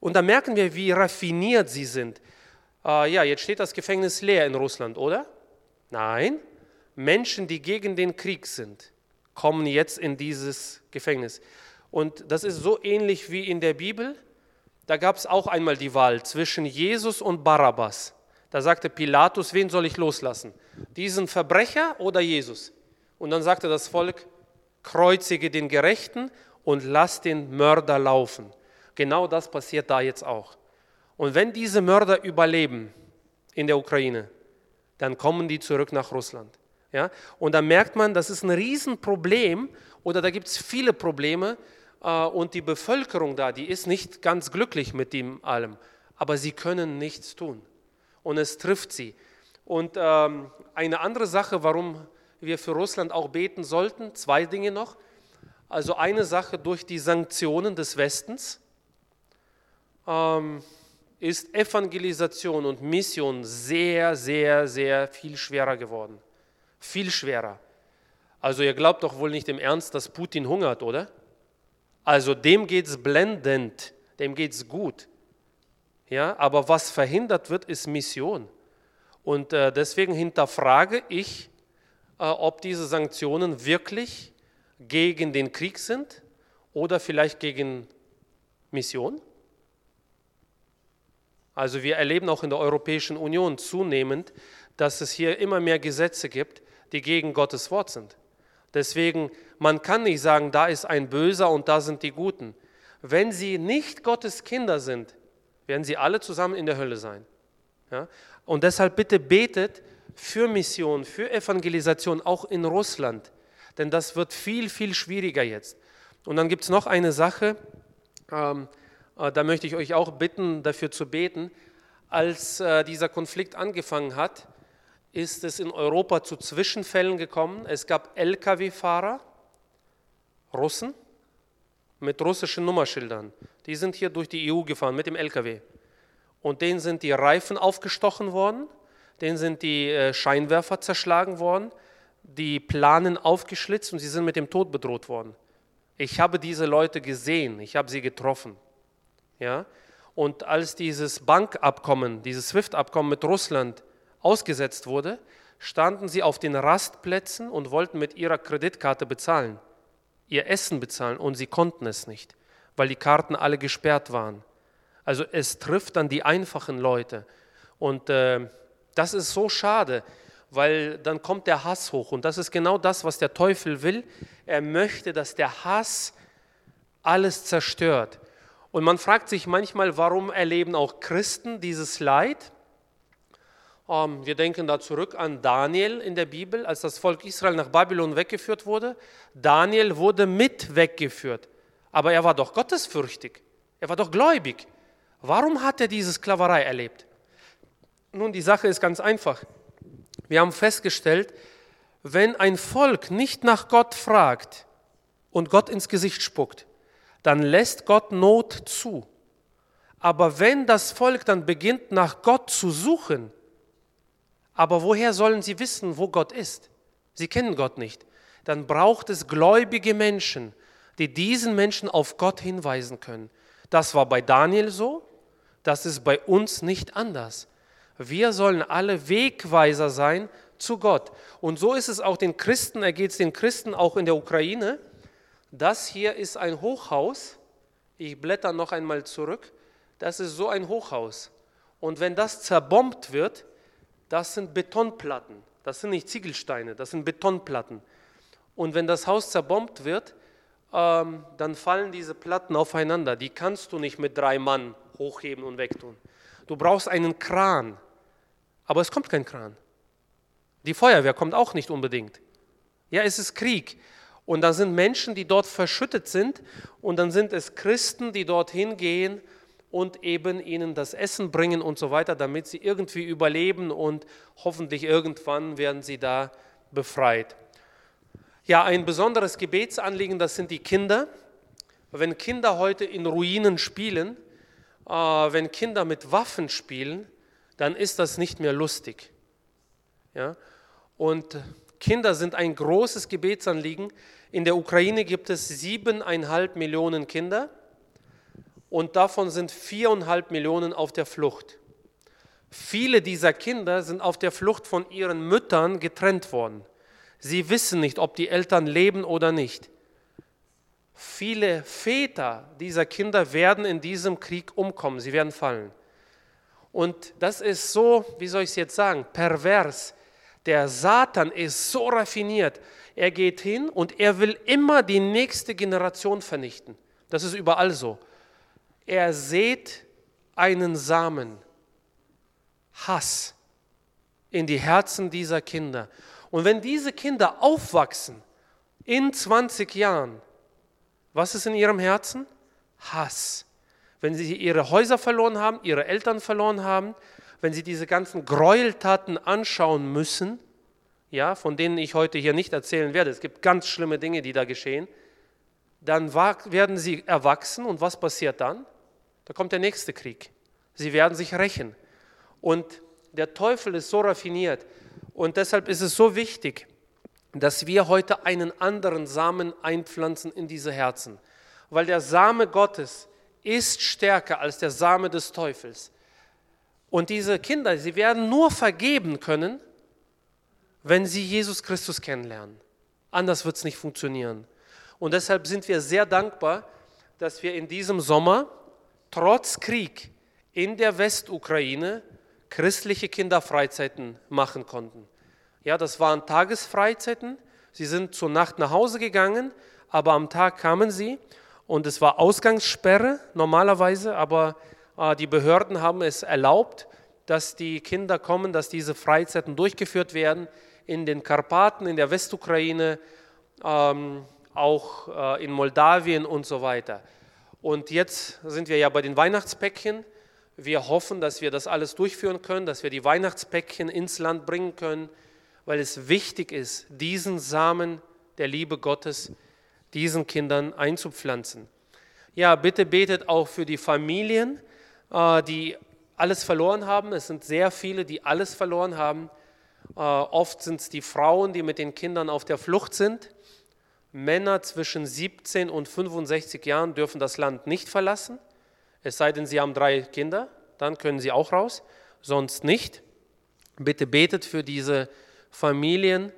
Und da merken wir, wie raffiniert sie sind. Äh, ja, jetzt steht das Gefängnis leer in Russland, oder? Nein, Menschen, die gegen den Krieg sind, kommen jetzt in dieses Gefängnis. Und das ist so ähnlich wie in der Bibel. Da gab es auch einmal die Wahl zwischen Jesus und Barabbas. Da sagte Pilatus, wen soll ich loslassen? Diesen Verbrecher oder Jesus? Und dann sagte das Volk, kreuzige den Gerechten und lass den Mörder laufen. Genau das passiert da jetzt auch. Und wenn diese Mörder überleben in der Ukraine, dann kommen die zurück nach Russland. Ja? Und da merkt man, das ist ein Riesenproblem oder da gibt es viele Probleme äh, und die Bevölkerung da, die ist nicht ganz glücklich mit dem allem, aber sie können nichts tun und es trifft sie. Und ähm, eine andere Sache, warum wir für Russland auch beten sollten, zwei Dinge noch. Also eine Sache durch die Sanktionen des Westens ähm, ist Evangelisation und Mission sehr, sehr, sehr viel schwerer geworden. Viel schwerer. Also ihr glaubt doch wohl nicht im Ernst, dass Putin hungert, oder? Also dem geht es blendend, dem geht es gut. Ja, aber was verhindert wird, ist Mission. Und äh, deswegen hinterfrage ich, äh, ob diese Sanktionen wirklich gegen den Krieg sind oder vielleicht gegen Mission. Also wir erleben auch in der Europäischen Union zunehmend, dass es hier immer mehr Gesetze gibt, die gegen Gottes Wort sind. Deswegen, man kann nicht sagen, da ist ein Böser und da sind die Guten. Wenn sie nicht Gottes Kinder sind, werden sie alle zusammen in der Hölle sein. Ja? Und deshalb bitte betet für Mission, für Evangelisation, auch in Russland, denn das wird viel, viel schwieriger jetzt. Und dann gibt es noch eine Sache, ähm, äh, da möchte ich euch auch bitten, dafür zu beten. Als äh, dieser Konflikt angefangen hat, ist es in Europa zu Zwischenfällen gekommen. Es gab Lkw-Fahrer, Russen, mit russischen Nummerschildern. Die sind hier durch die EU gefahren mit dem LKW. Und denen sind die Reifen aufgestochen worden, denen sind die äh, Scheinwerfer zerschlagen worden, die Planen aufgeschlitzt und sie sind mit dem Tod bedroht worden. Ich habe diese Leute gesehen, ich habe sie getroffen. Ja? Und als dieses Bankabkommen, dieses SWIFT-Abkommen mit Russland ausgesetzt wurde, standen sie auf den Rastplätzen und wollten mit ihrer Kreditkarte bezahlen ihr Essen bezahlen und sie konnten es nicht, weil die Karten alle gesperrt waren. Also es trifft dann die einfachen Leute. Und äh, das ist so schade, weil dann kommt der Hass hoch. Und das ist genau das, was der Teufel will. Er möchte, dass der Hass alles zerstört. Und man fragt sich manchmal, warum erleben auch Christen dieses Leid? Ähm, wir denken da zurück an Daniel in der Bibel, als das Volk Israel nach Babylon weggeführt wurde. Daniel wurde mit weggeführt, aber er war doch gottesfürchtig, er war doch gläubig. Warum hat er diese Sklaverei erlebt? Nun, die Sache ist ganz einfach. Wir haben festgestellt, wenn ein Volk nicht nach Gott fragt und Gott ins Gesicht spuckt, dann lässt Gott Not zu. Aber wenn das Volk dann beginnt, nach Gott zu suchen, aber woher sollen sie wissen, wo Gott ist? Sie kennen Gott nicht. Dann braucht es gläubige Menschen, die diesen Menschen auf Gott hinweisen können. Das war bei Daniel so, das ist bei uns nicht anders. Wir sollen alle Wegweiser sein zu Gott. Und so ist es auch den Christen, ergeht es den Christen auch in der Ukraine. Das hier ist ein Hochhaus. Ich blätter noch einmal zurück. Das ist so ein Hochhaus. Und wenn das zerbombt wird, das sind Betonplatten. Das sind nicht Ziegelsteine, das sind Betonplatten. Und wenn das Haus zerbombt wird, ähm, dann fallen diese Platten aufeinander. Die kannst du nicht mit drei Mann hochheben und wegtun. Du brauchst einen Kran. Aber es kommt kein Kran. Die Feuerwehr kommt auch nicht unbedingt. Ja, es ist Krieg. Und da sind Menschen, die dort verschüttet sind. Und dann sind es Christen, die dorthin gehen und eben ihnen das Essen bringen und so weiter, damit sie irgendwie überleben und hoffentlich irgendwann werden sie da befreit. Ja, ein besonderes Gebetsanliegen, das sind die Kinder. Wenn Kinder heute in Ruinen spielen, äh, wenn Kinder mit Waffen spielen, dann ist das nicht mehr lustig. Ja? Und Kinder sind ein großes Gebetsanliegen. In der Ukraine gibt es siebeneinhalb Millionen Kinder und davon sind viereinhalb Millionen auf der Flucht. Viele dieser Kinder sind auf der Flucht von ihren Müttern getrennt worden. Sie wissen nicht, ob die Eltern leben oder nicht. Viele Väter dieser Kinder werden in diesem Krieg umkommen, sie werden fallen. Und das ist so, wie soll ich es jetzt sagen, pervers. Der Satan ist so raffiniert. Er geht hin und er will immer die nächste Generation vernichten. Das ist überall so. Er sät einen Samen, Hass in die Herzen dieser Kinder. Und wenn diese Kinder aufwachsen in 20 Jahren, was ist in ihrem Herzen? Hass. Wenn sie ihre Häuser verloren haben, ihre Eltern verloren haben, wenn sie diese ganzen Gräueltaten anschauen müssen, ja, von denen ich heute hier nicht erzählen werde, es gibt ganz schlimme Dinge, die da geschehen, dann werden sie erwachsen und was passiert dann? Da kommt der nächste Krieg. Sie werden sich rächen. Und der Teufel ist so raffiniert und deshalb ist es so wichtig, dass wir heute einen anderen Samen einpflanzen in diese Herzen. Weil der Same Gottes ist stärker als der Same des Teufels. Und diese Kinder, sie werden nur vergeben können, wenn sie Jesus Christus kennenlernen. Anders wird es nicht funktionieren. Und deshalb sind wir sehr dankbar, dass wir in diesem Sommer trotz Krieg in der Westukraine christliche Kinderfreizeiten machen konnten. Ja, das waren Tagesfreizeiten. Sie sind zur Nacht nach Hause gegangen, aber am Tag kamen sie und es war Ausgangssperre normalerweise, aber die Behörden haben es erlaubt, dass die Kinder kommen, dass diese Freizeiten durchgeführt werden in den Karpaten, in der Westukraine, ähm, auch äh, in Moldawien und so weiter. Und jetzt sind wir ja bei den Weihnachtspäckchen. Wir hoffen, dass wir das alles durchführen können, dass wir die Weihnachtspäckchen ins Land bringen können weil es wichtig ist, diesen Samen der Liebe Gottes diesen Kindern einzupflanzen. Ja, bitte betet auch für die Familien, die alles verloren haben. Es sind sehr viele, die alles verloren haben. Äh, oft sind es die Frauen, die mit den Kindern auf der Flucht sind. Männer zwischen 17 und 65 Jahren dürfen das Land nicht verlassen, es sei denn, sie haben drei Kinder, dann können sie auch raus, sonst nicht. Bitte betet für diese Familien,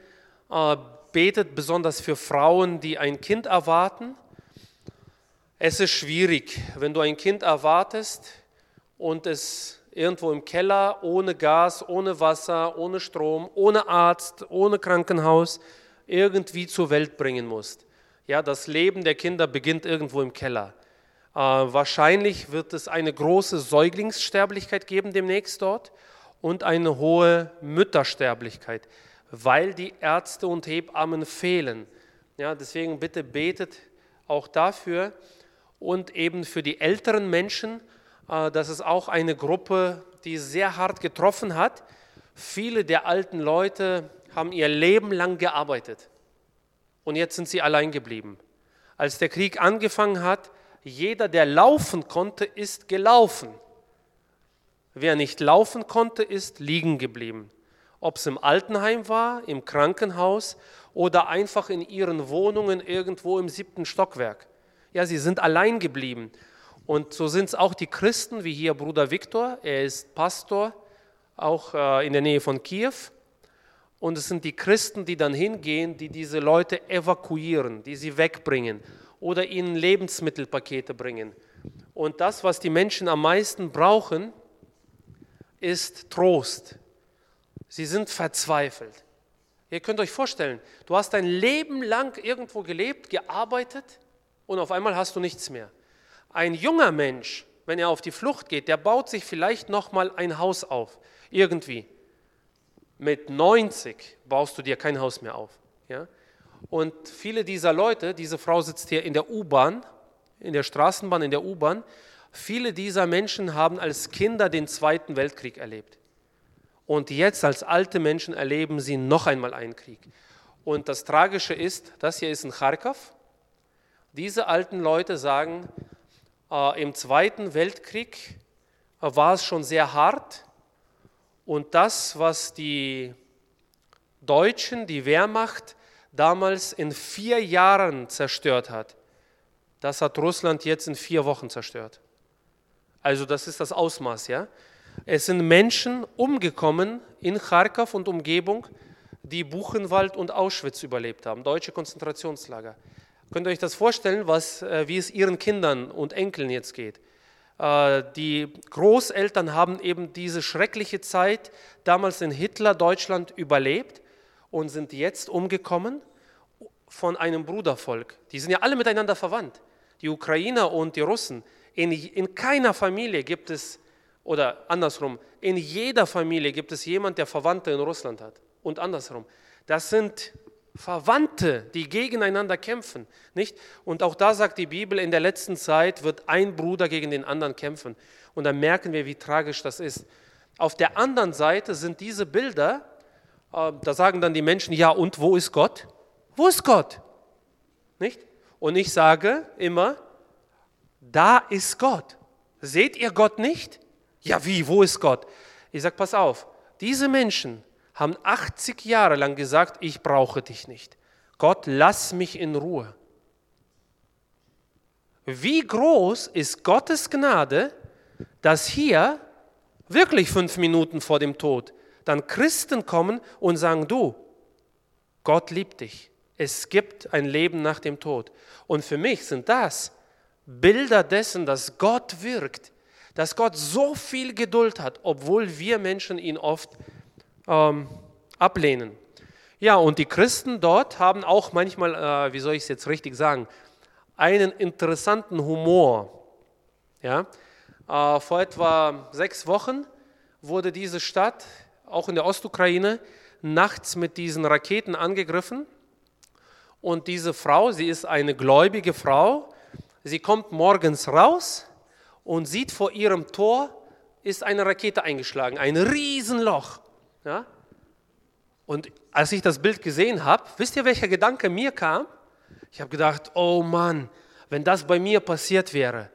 äh, betet besonders für Frauen, die ein Kind erwarten. Es ist schwierig, wenn du ein Kind erwartest und es irgendwo im Keller ohne Gas, ohne Wasser, ohne Strom, ohne Arzt, ohne Krankenhaus irgendwie zur Welt bringen musst. Ja, das Leben der Kinder beginnt irgendwo im Keller. Äh, wahrscheinlich wird es eine große Säuglingssterblichkeit geben demnächst dort und eine hohe Müttersterblichkeit, weil die Ärzte und Hebammen fehlen. Ja, deswegen bitte betet auch dafür und eben für die älteren Menschen. Äh, das ist auch eine Gruppe, die sehr hart getroffen hat. Viele der alten Leute haben ihr Leben lang gearbeitet und jetzt sind sie allein geblieben. Als der Krieg angefangen hat, jeder, der laufen konnte, ist gelaufen. Wer nicht laufen konnte, ist liegen geblieben. Ob es im Altenheim war, im Krankenhaus oder einfach in ihren Wohnungen irgendwo im siebten Stockwerk. Ja, sie sind allein geblieben. Und so sind es auch die Christen, wie hier Bruder Viktor. Er ist Pastor, auch äh, in der Nähe von Kiew. Und es sind die Christen, die dann hingehen, die diese Leute evakuieren, die sie wegbringen oder ihnen Lebensmittelpakete bringen. Und das, was die Menschen am meisten brauchen, ist Trost. Sie sind verzweifelt. Ihr könnt euch vorstellen, du hast dein Leben lang irgendwo gelebt, gearbeitet und auf einmal hast du nichts mehr. Ein junger Mensch, wenn er auf die Flucht geht, der baut sich vielleicht noch mal ein Haus auf, irgendwie. Mit 90 baust du dir kein Haus mehr auf. Ja? Und viele dieser Leute, diese Frau sitzt hier in der U-Bahn, in der Straßenbahn, in der U-Bahn, Viele dieser Menschen haben als Kinder den Zweiten Weltkrieg erlebt. Und jetzt als alte Menschen erleben sie noch einmal einen Krieg. Und das Tragische ist, das hier ist in Kharkov. Diese alten Leute sagen, im Zweiten Weltkrieg äh, war es schon sehr hart. Und das, was die Deutschen, die Wehrmacht damals in vier Jahren zerstört hat, das hat Russland jetzt in vier Wochen zerstört. Also das ist das Ausmaß, ja. Es sind Menschen umgekommen in Kharkov und Umgebung. die Buchenwald und Auschwitz überlebt haben, deutsche Konzentrationslager. Könnt ihr euch das vorstellen, was, äh, wie es ihren Kindern und Enkeln jetzt geht? Äh, die Großeltern haben eben diese schreckliche Zeit damals in Hitler-Deutschland überlebt und sind jetzt umgekommen von einem Brudervolk. Die sind ja alle miteinander verwandt, die Ukrainer und die Russen. In, in keiner Familie gibt es, oder andersrum, in jeder Familie gibt es jemand, der Verwandte in Russland hat und andersrum. Das sind Verwandte, die gegeneinander kämpfen, nicht? Und auch da sagt die Bibel, in der letzten Zeit wird ein Bruder gegen den anderen kämpfen. Und dann merken wir, wie tragisch das ist. Auf der anderen Seite sind diese Bilder, äh, da sagen dann die Menschen, ja, und wo ist Gott? Wo ist Gott? Nicht? Und ich sage immer, da ist Gott. Seht ihr Gott nicht? Ja, wie, wo ist Gott? Ich sage, pass auf, diese Menschen haben 80 Jahre lang gesagt, ich brauche dich nicht. Gott, lass mich in Ruhe. Wie groß ist Gottes Gnade, dass hier wirklich fünf Minuten vor dem Tod dann Christen kommen und sagen, du, Gott liebt dich. Es gibt ein Leben nach dem Tod. Und für mich sind das Bilder dessen, dass Gott wirkt, dass Gott so viel Geduld hat, obwohl wir Menschen ihn oft ähm, ablehnen. Ja, und die Christen dort haben auch manchmal, äh, wie soll ich es jetzt richtig sagen, einen interessanten Humor. Ja? Äh, vor etwa sechs Wochen wurde diese Stadt, auch in der Ostukraine, nachts mit diesen Raketen angegriffen. Und diese Frau, sie ist eine gläubige Frau, sie kommt morgens raus und sieht vor ihrem Tor ist eine Rakete eingeschlagen, ein Riesenloch. Ja? Und als ich das Bild gesehen habe, wisst ihr, welcher Gedanke mir kam? Ich habe gedacht, oh Mann, wenn das bei mir passiert wäre,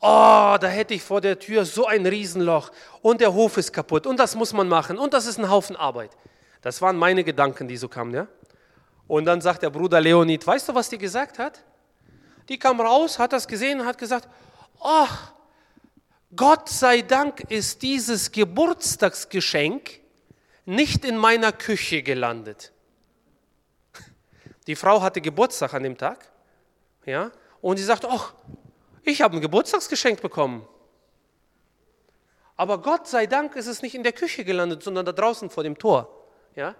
oh, da hätte ich vor der Tür so ein Riesenloch und der Hof ist kaputt und das muss man machen und das ist ein Haufen Arbeit. Das waren meine Gedanken, die so kamen. Ja? Und dann sagt der Bruder Leonid, weißt du, was die gesagt hat? Die kam raus, hat das gesehen und hat gesagt, ach, Gott sei Dank ist dieses Geburtstagsgeschenk nicht in meiner Küche gelandet. Die Frau hatte Geburtstag an dem Tag, ja, und sie sagt, ach, ich habe ein Geburtstagsgeschenk bekommen. Aber Gott sei Dank ist es nicht in der Küche gelandet, sondern da draußen vor dem Tor. Ja?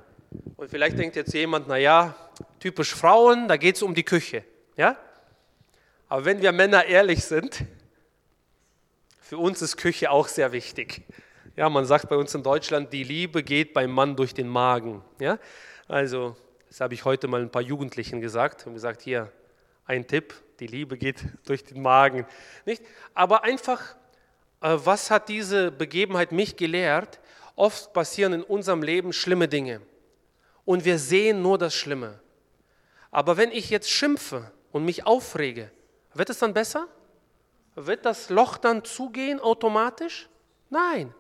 Und vielleicht denkt jetzt jemand, naja, typisch Frauen, da geht es um die Küche. Ja? Aber wenn wir Männer ehrlich sind, für uns ist Küche auch sehr wichtig. Ja, man sagt bei uns in Deutschland, die Liebe geht beim Mann durch den Magen. Ja? Also, das habe ich heute mal ein paar Jugendlichen gesagt und gesagt, hier, ein Tipp, die Liebe geht durch den Magen. Nicht? Aber einfach, äh, was hat diese Begebenheit mich gelehrt? Oft passieren in unserem Leben schlimme Dinge und wir sehen nur das Schlimme. Aber wenn ich jetzt schimpfe und mich aufrege, wird es dann besser? Wird das Loch dann zugehen automatisch? Nein.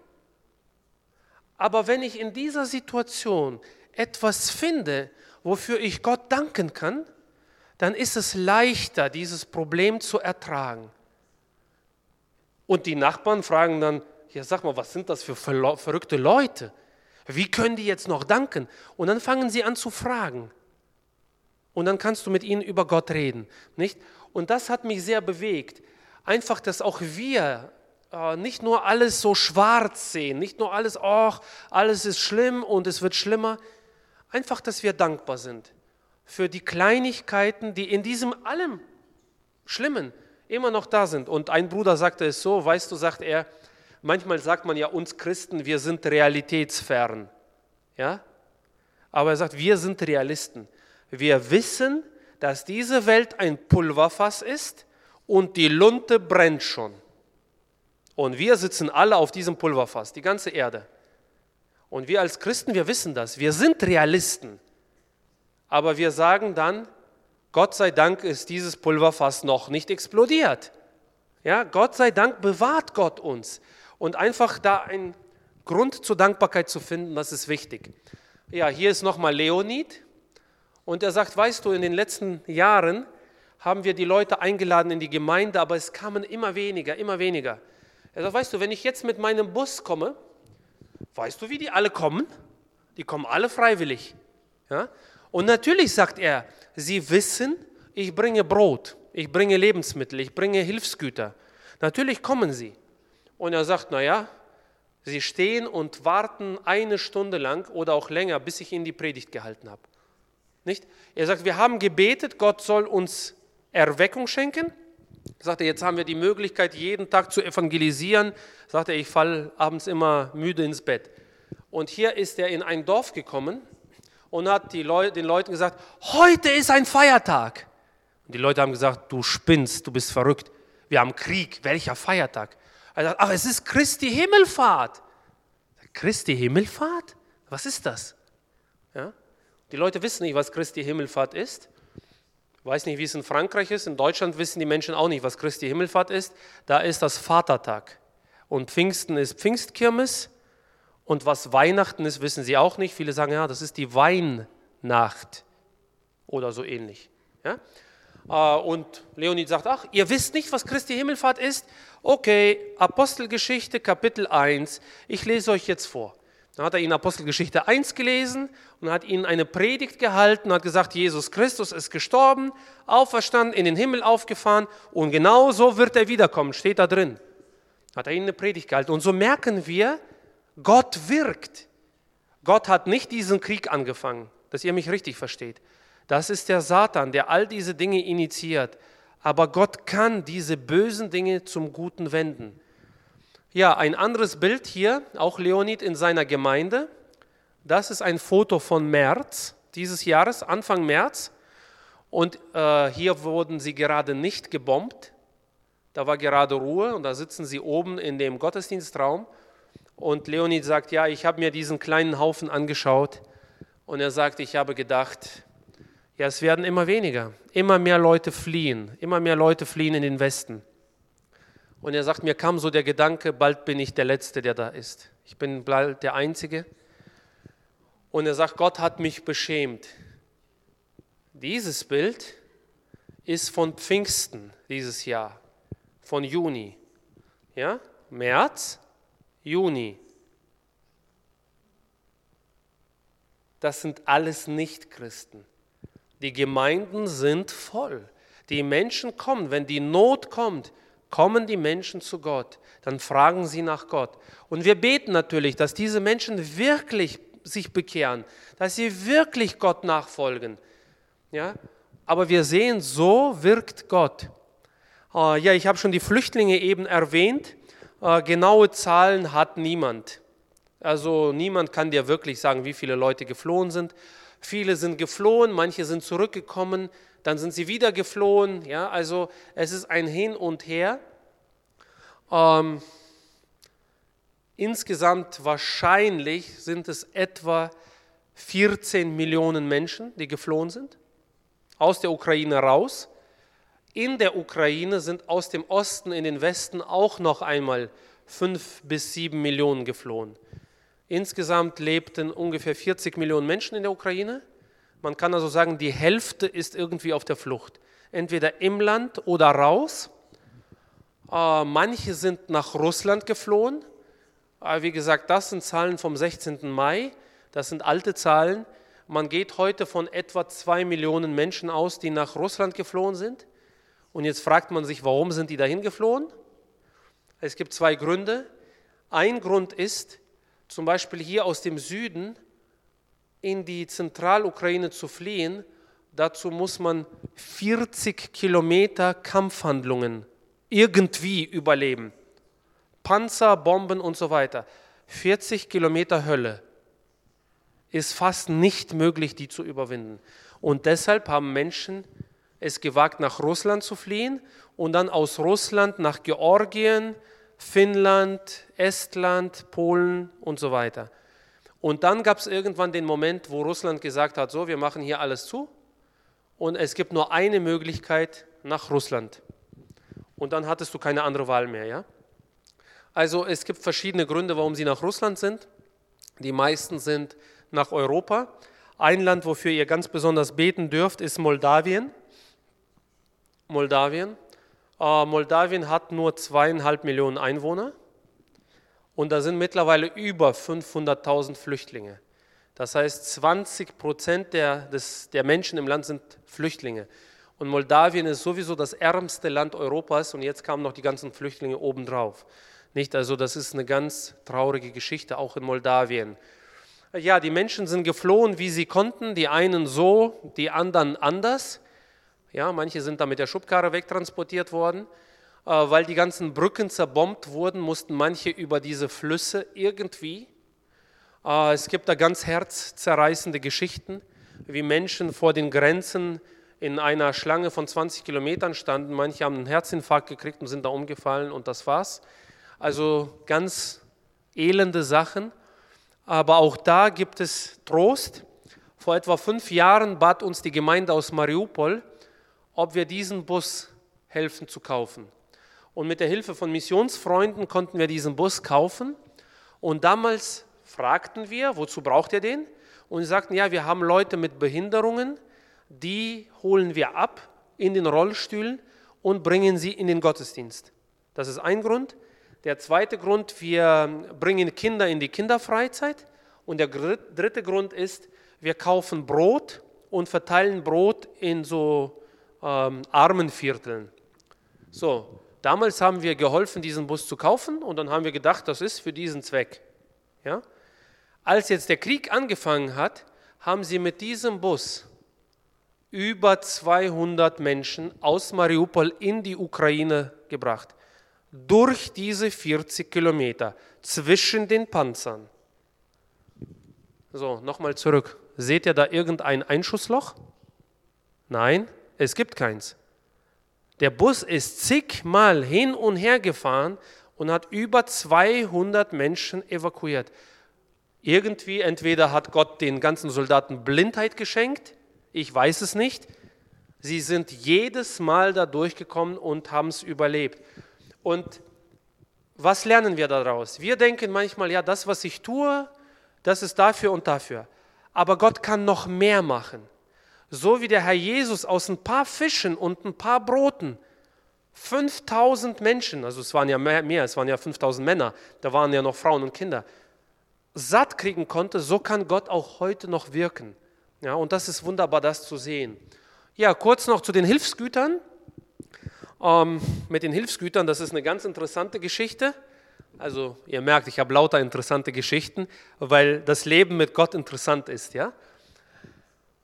Aber wenn ich in dieser Situation etwas finde, wofür ich Gott danken kann, dann ist es leichter, dieses Problem zu ertragen. Und die Nachbarn fragen dann, ja sag mal, was sind das für verrückte Leute? Wie können die jetzt noch danken? Und dann fangen sie an zu fragen. Und dann kannst du mit ihnen über Gott reden, nicht? Und das hat mich sehr bewegt. Einfach, dass auch wir nicht nur alles so schwarz sehen, nicht nur alles, oh, alles ist schlimm und es wird schlimmer. Einfach, dass wir dankbar sind für die Kleinigkeiten, die in diesem allem Schlimmen immer noch da sind. Und ein Bruder sagte es so, weißt du, sagt er, manchmal sagt man ja uns Christen, wir sind realitätsfern. Ja? Aber er sagt, wir sind Realisten. Wir wissen, dass diese Welt ein Pulverfass ist und die Lunte brennt schon. Und wir sitzen alle auf diesem Pulverfass, die ganze Erde. Und wir als Christen, wir wissen das. Wir sind Realisten. Aber wir sagen dann, Gott sei Dank ist dieses Pulverfass noch nicht explodiert. Ja, Gott sei Dank bewahrt Gott uns. Und einfach da einen Grund zur Dankbarkeit zu finden, das ist wichtig. Ja, hier ist nochmal Leonid. Und er sagt, weißt du, in den letzten Jahren haben wir die Leute eingeladen in die Gemeinde, aber es kamen immer weniger, immer weniger. Er sagt, weißt du, wenn ich jetzt mit meinem Bus komme, weißt du, wie die alle kommen? Die kommen alle freiwillig. Ja? Und natürlich sagt er, sie wissen, ich bringe Brot, ich bringe Lebensmittel, ich bringe Hilfsgüter. Natürlich kommen sie. Und er sagt, naja, sie stehen und warten eine Stunde lang oder auch länger, bis ich ihnen die Predigt gehalten habe. Nicht? Er sagt, wir haben gebetet, Gott soll uns Erweckung schenken. Er sagte, jetzt haben wir die Möglichkeit, jeden Tag zu evangelisieren. Er sagte, ich falle abends immer müde ins Bett. Und hier ist er in ein Dorf gekommen und hat Leute, den Leuten gesagt, heute ist ein Feiertag. Und die Leute haben gesagt, du spinnst, du bist verrückt. Wir haben Krieg, welcher Feiertag? Er sagt, ach, es ist Christi Himmelfahrt. Christi Himmelfahrt? Was ist das? Ja? Die Leute wissen nicht, was Christi Himmelfahrt ist. Ich weiß nicht, wie es in Frankreich ist. In Deutschland wissen die Menschen auch nicht, was Christi Himmelfahrt ist. Da ist das Vatertag. Und Pfingsten ist Pfingstkirmes. Und was Weihnachten ist, wissen sie auch nicht. Viele sagen, ja, das ist die Weihnacht oder so ähnlich. Ja? Äh, und Leonid sagt, ach, ihr wisst nicht, was Christi Himmelfahrt ist? Okay, Apostelgeschichte Kapitel 1. Ich lese euch jetzt vor. Dann hat er ihnen Apostelgeschichte 1 gelesen und hat ihnen eine Predigt gehalten und hat gesagt, Jesus Christus ist gestorben, auferstanden, in den Himmel aufgefahren und genau so wird er wiederkommen, steht da drin. Hat er ihnen eine Predigt gehalten. Und so merken wir, Gott wirkt. Gott hat nicht diesen Krieg angefangen, dass ihr mich richtig versteht. Das ist der Satan, der all diese Dinge initiiert. Aber Gott kann diese bösen Dinge zum Guten wenden. Ja, ein anderes Bild hier, auch Leonid in seiner Gemeinde. Das ist ein Foto von März dieses Jahres, Anfang März. Und äh, hier wurden sie gerade nicht gebombt. Da war gerade Ruhe und da sitzen sie oben in dem Gottesdienstraum. Und Leonid sagt, ja, ich habe mir diesen kleinen Haufen angeschaut. Und er sagt, ich habe gedacht, ja, es werden immer weniger. Immer mehr Leute fliehen. Immer mehr Leute fliehen in den Westen. Und er sagt, mir kam so der Gedanke, bald bin ich der Letzte, der da ist. Ich bin bald der Einzige. Und er sagt, Gott hat mich beschämt. Dieses Bild ist von Pfingsten dieses Jahr, von Juni. Ja? März, Juni. Das sind alles Nichtchristen. Die Gemeinden sind voll. Die Menschen kommen, wenn die Not kommt, kommen die Menschen zu Gott, dann fragen sie nach Gott. Und wir beten natürlich, dass diese Menschen wirklich sich bekehren, dass sie wirklich Gott nachfolgen. Ja? Aber wir sehen, so wirkt Gott. Uh, ja, ich habe schon die Flüchtlinge eben erwähnt. Uh, genaue Zahlen hat niemand. Also niemand kann dir wirklich sagen, wie viele Leute geflohen sind. Viele sind geflohen, manche sind zurückgekommen dann sind sie wieder geflohen. Ja, also es ist ein Hin und Her. Ähm, insgesamt wahrscheinlich sind es etwa 14 Millionen Menschen, die geflohen sind, aus der Ukraine raus. In der Ukraine sind aus dem Osten in den Westen auch noch einmal 5 bis 7 Millionen geflohen. Insgesamt lebten ungefähr 40 Millionen Menschen in der Ukraine. Man kann also sagen, die Hälfte ist irgendwie auf der Flucht. Entweder im Land oder raus. Äh, manche sind nach Russland geflohen. Äh, wie gesagt, das sind Zahlen vom 16. Mai. Das sind alte Zahlen. Man geht heute von etwa zwei Millionen Menschen aus, die nach Russland geflohen sind. Und jetzt fragt man sich, warum sind die dahin geflohen? Es gibt zwei Gründe. Ein Grund ist, zum Beispiel hier aus dem Süden, in die Zentralukraine zu fliehen, dazu muss man 40 Kilometer Kampfhandlungen irgendwie überleben. Panzer, Bomben und so weiter. 40 Kilometer Hölle ist fast nicht möglich, die zu überwinden. Und deshalb haben Menschen es gewagt, nach Russland zu fliehen und dann aus Russland nach Georgien, Finnland, Estland, Polen und so weiter. Und dann gab es irgendwann den Moment, wo Russland gesagt hat, so, wir machen hier alles zu und es gibt nur eine Möglichkeit nach Russland. Und dann hattest du keine andere Wahl mehr, ja? Also es gibt verschiedene Gründe, warum sie nach Russland sind. Die meisten sind nach Europa. Ein Land, wofür ihr ganz besonders beten dürft, ist Moldawien. Moldawien. Äh, Moldawien hat nur zweieinhalb Millionen Einwohner und da sind mittlerweile über 500.000 Flüchtlinge. Das heißt, 20 Prozent der, der Menschen im Land sind Flüchtlinge. Und Moldawien ist sowieso das ärmste Land Europas und jetzt kamen noch die ganzen Flüchtlinge obendrauf. Nicht? Also das ist eine ganz traurige Geschichte, auch in Moldawien. Ja, die Menschen sind geflohen, wie sie konnten, die einen so, die anderen anders. Ja, manche sind da mit der Schubkarre wegtransportiert worden. Äh, weil die ganzen Brücken zerbombt wurden, mussten manche über diese Flüsse irgendwie. Äh, es gibt da ganz herzzerreißende Geschichten, wie Menschen vor den Grenzen in einer Schlange von 20 Kilometern standen. Manche haben einen Herzinfarkt gekriegt und sind da umgefallen und das war's. Also ganz elende Sachen. Aber auch da gibt es Trost. Vor etwa fünf Jahren bat uns die Gemeinde aus Mariupol, ob wir diesen Bus helfen zu kaufen. Und mit der Hilfe von Missionsfreunden konnten wir diesen Bus kaufen. Und damals fragten wir, wozu braucht ihr den? Und sie sagten, ja, wir haben Leute mit Behinderungen, die holen wir ab in den Rollstühlen und bringen sie in den Gottesdienst. Das ist ein Grund. Der zweite Grund, wir bringen Kinder in die Kinderfreizeit. Und der dritte Grund ist, wir kaufen Brot und verteilen Brot in so ähm, Armenvierteln. So, damals haben wir geholfen, diesen Bus zu kaufen und dann haben wir gedacht, das ist für diesen Zweck. Ja? Als jetzt der Krieg angefangen hat, haben sie mit diesem Bus über 200 Menschen aus Mariupol in die Ukraine gebracht durch diese 40 Kilometer zwischen den Panzern. So, nochmal zurück. Seht ihr da irgendein Einschussloch? Nein, es gibt keins. Der Bus ist zigmal hin und her gefahren und hat über 200 Menschen evakuiert. Irgendwie, entweder hat Gott den ganzen Soldaten Blindheit geschenkt, ich weiß es nicht. Sie sind jedes Mal da durchgekommen und haben es überlebt. Und was lernen wir daraus? Wir denken manchmal, ja, das, was ich tue, das ist dafür und dafür. Aber Gott kann noch mehr machen. So wie der Herr Jesus aus ein paar Fischen und ein paar Broten 5000 Menschen, also es waren ja mehr, mehr, es waren ja 5000 Männer, da waren ja noch Frauen und Kinder, satt kriegen konnte, so kann Gott auch heute noch wirken. Ja, und das ist wunderbar, das zu sehen. Ja, kurz noch zu den Hilfsgütern. Ähm, mit den Hilfsgütern, das ist eine ganz interessante Geschichte. Also ihr merkt, ich habe lauter interessante Geschichten, weil das Leben mit Gott interessant ist. Ja?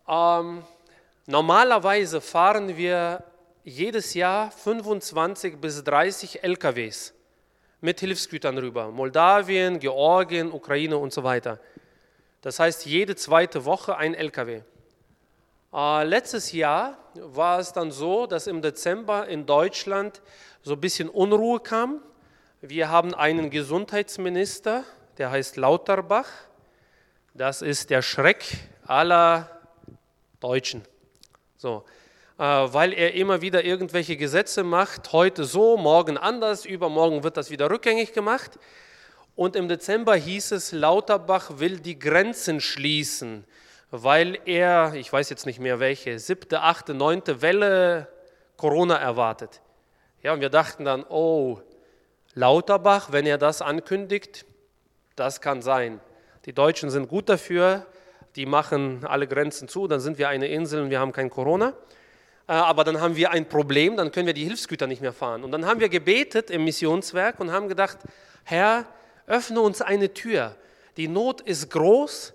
Ähm, normalerweise fahren wir jedes Jahr 25 bis 30 LKWs mit Hilfsgütern rüber. Moldawien, Georgien, Ukraine und so weiter. Das heißt, jede zweite Woche ein LKW. Äh, letztes Jahr war es dann so, dass im Dezember in Deutschland so ein bisschen Unruhe kam. Wir haben einen Gesundheitsminister, der heißt Lauterbach. Das ist der Schreck aller Deutschen. So, äh, weil er immer wieder irgendwelche Gesetze macht, heute so, morgen anders, übermorgen wird das wieder rückgängig gemacht. Und im Dezember hieß es, Lauterbach will die Grenzen schließen weil er, ich weiß jetzt nicht mehr welche, siebte, achte, neunte Welle Corona erwartet. Ja, und wir dachten dann, oh, Lauterbach, wenn er das ankündigt, das kann sein. Die Deutschen sind gut dafür, die machen alle Grenzen zu, dann sind wir eine Insel und wir haben kein Corona. Äh, aber dann haben wir ein Problem, dann können wir die Hilfsgüter nicht mehr fahren. Und dann haben wir gebetet im Missionswerk und haben gedacht, Herr, öffne uns eine Tür. Die Not ist groß,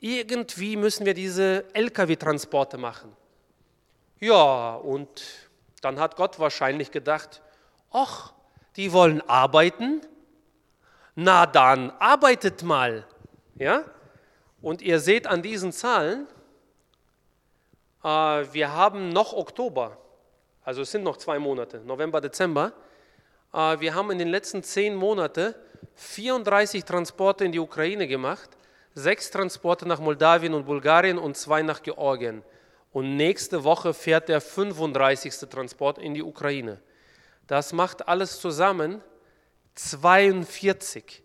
irgendwie müssen wir diese Lkw-Transporte machen. Ja, und dann hat Gott wahrscheinlich gedacht, ach, die wollen arbeiten? Na dann, arbeitet mal. Ja? Und ihr seht an diesen Zahlen, äh, wir haben noch Oktober, also es sind noch zwei Monate, November, Dezember. Äh, wir haben in den letzten zehn Monaten 34 Transporte in die Ukraine gemacht sechs Transporte nach Moldawien und Bulgarien und zwei nach Georgien. Und nächste Woche fährt der 35. Transport in die Ukraine. Das macht alles zusammen 42.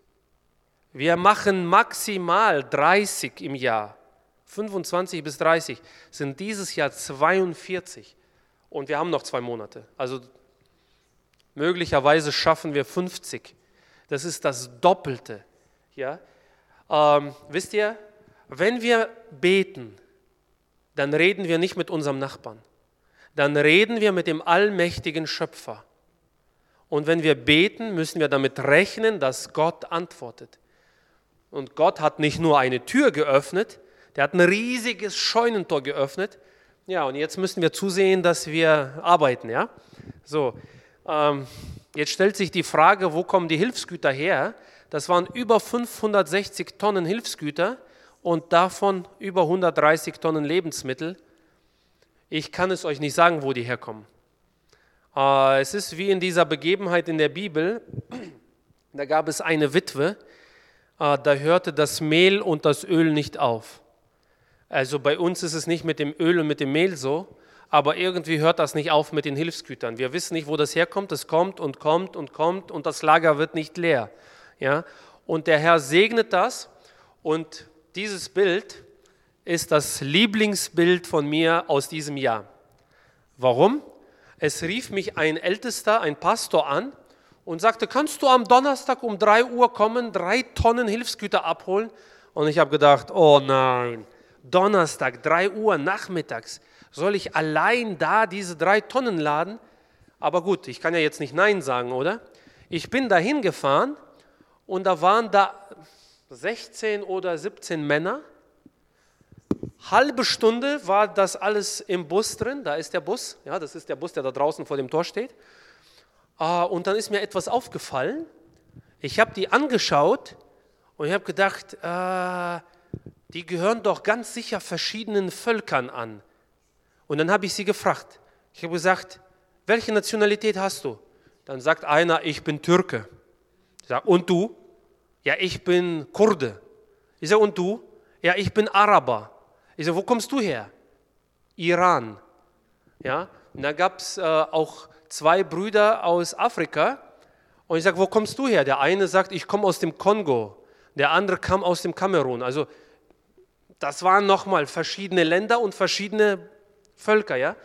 Wir machen maximal 30 im Jahr. 25 bis 30 sind dieses Jahr 42. Und wir haben noch zwei Monate. Also möglicherweise schaffen wir 50. Das ist das Doppelte. Ja? Ähm, wisst ihr, wenn wir beten, dann reden wir nicht mit unserem Nachbarn. Dann reden wir mit dem allmächtigen Schöpfer. Und wenn wir beten, müssen wir damit rechnen, dass Gott antwortet. Und Gott hat nicht nur eine Tür geöffnet, der hat ein riesiges Scheunentor geöffnet. Ja, und jetzt müssen wir zusehen, dass wir arbeiten, ja? So, ähm, jetzt stellt sich die Frage, wo kommen die Hilfsgüter her? Das waren über 560 Tonnen Hilfsgüter und davon über 130 Tonnen Lebensmittel. Ich kann es euch nicht sagen, wo die herkommen. Äh, es ist wie in dieser Begebenheit in der Bibel. Da gab es eine Witwe, da hörte das Mehl und das Öl nicht auf. Also bei uns ist es nicht mit dem Öl und mit dem Mehl so, aber irgendwie hört das nicht auf mit den Hilfsgütern. Wir wissen nicht, wo das herkommt. Es kommt und kommt und kommt und das Lager wird nicht leer. Ja? Und der Herr segnet das und dieses Bild ist das Lieblingsbild von mir aus diesem Jahr. Warum? Es rief mich ein Ältester, ein Pastor an und sagte, kannst du am Donnerstag um 3 Uhr kommen, drei Tonnen Hilfsgüter abholen? Und ich habe gedacht, oh nein, Donnerstag, 3 Uhr nachmittags, soll ich allein da diese drei Tonnen laden? Aber gut, ich kann ja jetzt nicht Nein sagen, oder? Ich bin dahin gefahren und da waren da 16 oder 17 Männer. Halbe Stunde war das alles im Bus drin, da ist der Bus, ja, das ist der Bus, der da draußen vor dem Tor steht. Ah, und dann ist mir etwas aufgefallen. Ich habe die angeschaut und ich habe gedacht, äh, die gehören doch ganz sicher verschiedenen Völkern an. Und dann habe ich sie gefragt. Ich habe gesagt, welche Nationalität hast du? Dann sagt einer, ich bin Türke. Ich sage, und du? Ja, ich bin Kurde. Ich sage, und du? Ja, ich bin Araber. Ich sage, wo kommst du her? Iran. Ja, und da gab es äh, auch zwei Brüder aus Afrika. Und ich sage, wo kommst du her? Der eine sagt, ich komme aus dem Kongo. Der andere kam aus dem Kamerun. Also das waren nochmal verschiedene Länder und verschiedene Völker, ja.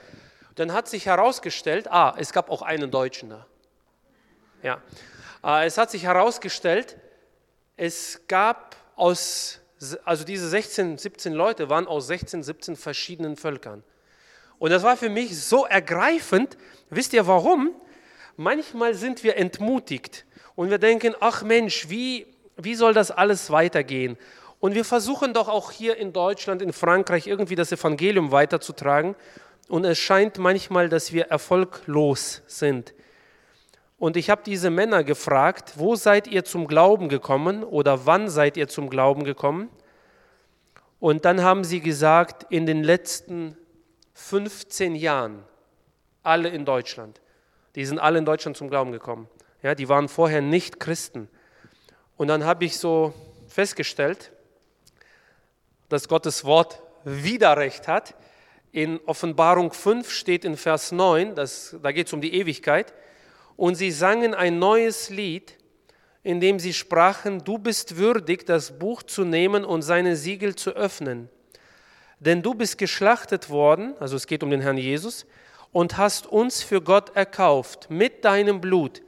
Dann hat sich herausgestellt, ah, es gab auch einen Deutschen da. Ja, äh, es hat sich herausgestellt, es gab aus, also diese 16, 17 Leute waren aus 16, 17 verschiedenen Völkern. Und das war für mich so ergreifend. Wisst ihr warum? Manchmal sind wir entmutigt und wir denken, ach Mensch, wie, wie soll das alles weitergehen? Und wir versuchen doch auch hier in Deutschland, in Frankreich irgendwie das Evangelium weiterzutragen. Und es scheint manchmal, dass wir erfolglos sind. Und ich habe diese Männer gefragt, wo seid ihr zum Glauben gekommen oder wann seid ihr zum Glauben gekommen? Und dann haben sie gesagt, in den letzten 15 Jahren, alle in Deutschland. Die sind alle in Deutschland zum Glauben gekommen. Ja, die waren vorher nicht Christen. Und dann habe ich so festgestellt, dass Gottes Wort wieder recht hat. In Offenbarung 5 steht in Vers 9, das, da geht es um die Ewigkeit, und sie sangen ein neues Lied, in dem sie sprachen, du bist würdig, das Buch zu nehmen und seine Siegel zu öffnen. Denn du bist geschlachtet worden, also es geht um den Herrn Jesus, und hast uns für Gott erkauft mit deinem Blut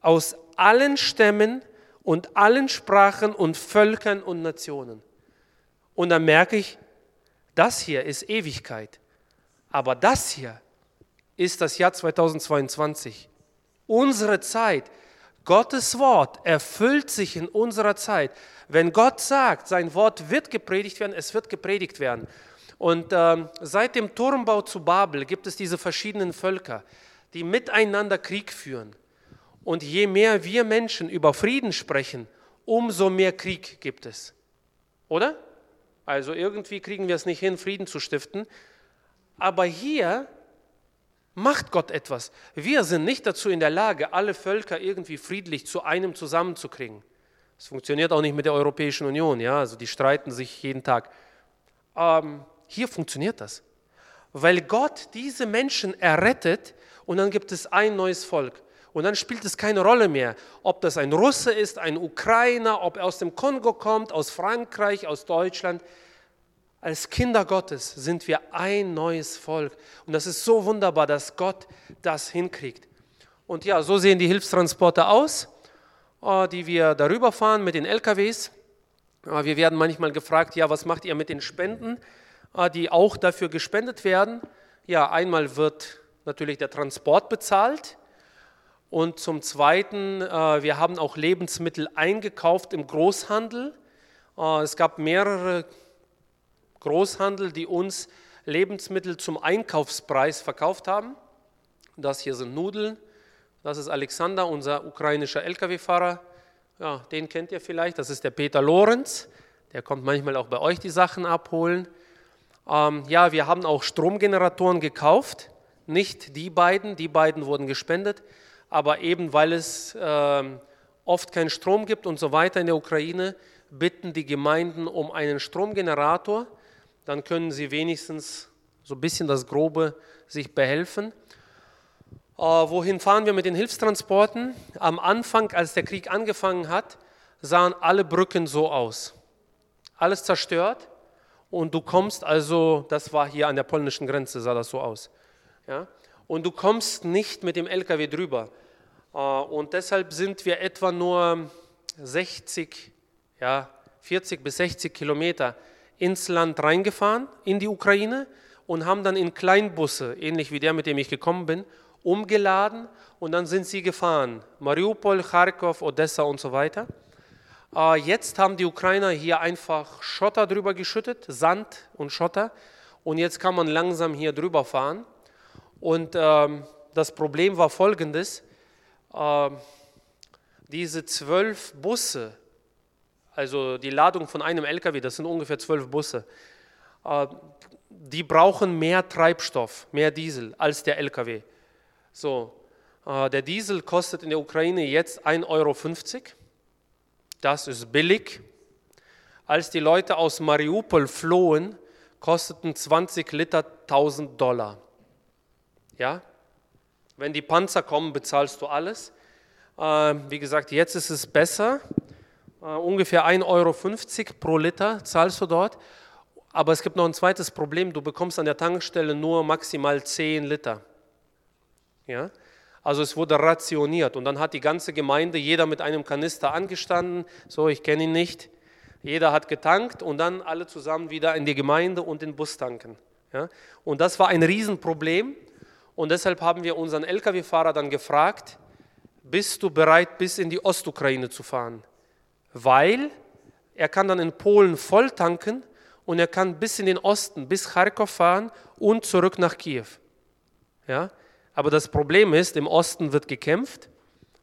aus allen Stämmen und allen Sprachen und Völkern und Nationen. Und dann merke ich, das hier ist Ewigkeit. Aber das hier ist das Jahr 2022. Unsere Zeit. Gottes Wort erfüllt sich in unserer Zeit. Wenn Gott sagt, sein Wort wird gepredigt werden, es wird gepredigt werden. Und ähm, seit dem Turmbau zu Babel gibt es diese verschiedenen Völker, die miteinander Krieg führen. Und je mehr wir Menschen über Frieden sprechen, umso mehr Krieg gibt es. Oder? Also irgendwie kriegen wir es nicht hin, Frieden zu stiften. Aber hier macht Gott etwas. Wir sind nicht dazu in der Lage, alle Völker irgendwie friedlich zu einem zusammenzukriegen. Es funktioniert auch nicht mit der Europäischen Union, ja, also die streiten sich jeden Tag. Ähm, hier funktioniert das, weil Gott diese Menschen errettet und dann gibt es ein neues Volk. Und dann spielt es keine Rolle mehr, ob das ein Russe ist, ein Ukrainer, ob er aus dem Kongo kommt, aus Frankreich, aus Deutschland. Als Kinder Gottes sind wir ein neues Volk. Und das ist so wunderbar, dass Gott das hinkriegt. Und ja, so sehen die Hilfstransporte aus, äh, die wir darüber fahren mit den LKWs. Wir werden manchmal gefragt, ja, was macht ihr mit den Spenden, die auch dafür gespendet werden? Ja, einmal wird natürlich der Transport bezahlt und zum Zweiten, wir haben auch Lebensmittel eingekauft im Großhandel. Es gab mehrere Großhandel, die uns Lebensmittel zum Einkaufspreis verkauft haben. Das hier sind Nudeln. Das ist Alexander, unser ukrainischer Lkw-Fahrer. Ja, den kennt ihr vielleicht. Das ist der Peter Lorenz. Der kommt manchmal auch bei euch die Sachen abholen. Ähm, ja, wir haben auch Stromgeneratoren gekauft. Nicht die beiden, die beiden wurden gespendet. Aber eben weil es äh, oft keinen Strom gibt und so weiter in der Ukraine, bitten die Gemeinden um einen Stromgenerator dann können sie wenigstens so ein bisschen das Grobe sich behelfen. Äh, wohin fahren wir mit den Hilfstransporten? Am Anfang, als der Krieg angefangen hat, sahen alle Brücken so aus. Alles zerstört und du kommst also, das war hier an der polnischen Grenze, sah das so aus. Ja? Und du kommst nicht mit dem LKW drüber. Äh, und deshalb sind wir etwa nur 60, ja, 40 bis 60 Kilometer ins Land reingefahren, in die Ukraine, und haben dann in Kleinbusse, ähnlich wie der, mit dem ich gekommen bin, umgeladen und dann sind sie gefahren. Mariupol, Kharkov, Odessa und so weiter. Äh, jetzt haben die Ukrainer hier einfach Schotter drüber geschüttet, Sand und Schotter. Und jetzt kann man langsam hier drüber fahren. Und ähm, das Problem war folgendes. Äh, diese zwölf Busse, also die Ladung von einem LKW, das sind ungefähr zwölf Busse, äh, die brauchen mehr Treibstoff, mehr Diesel als der LKW. So, äh, der Diesel kostet in der Ukraine jetzt 1,50 Euro. Das ist billig. Als die Leute aus Mariupol flohen, kosteten 20 Liter 1000 Dollar. Ja? Wenn die Panzer kommen, bezahlst du alles. Äh, wie gesagt, jetzt ist es besser. Uh, ungefähr 1,50 Euro pro Liter zahlst du dort. Aber es gibt noch ein zweites Problem, du bekommst an der Tankstelle nur maximal 10 Liter. Ja? Also es wurde rationiert und dann hat die ganze Gemeinde, jeder mit einem Kanister angestanden, so ich kenne ihn nicht. Jeder hat getankt und dann alle zusammen wieder in die Gemeinde und den Bus tanken. Ja? Und das war ein Riesenproblem und deshalb haben wir unseren Lkw-Fahrer dann gefragt, bist du bereit, bis in die Ostukraine zu fahren? weil er kann dann in Polen voll tanken und er kann bis in den Osten, bis Kharkov fahren und zurück nach Kiew. Ja? Aber das Problem ist, im Osten wird gekämpft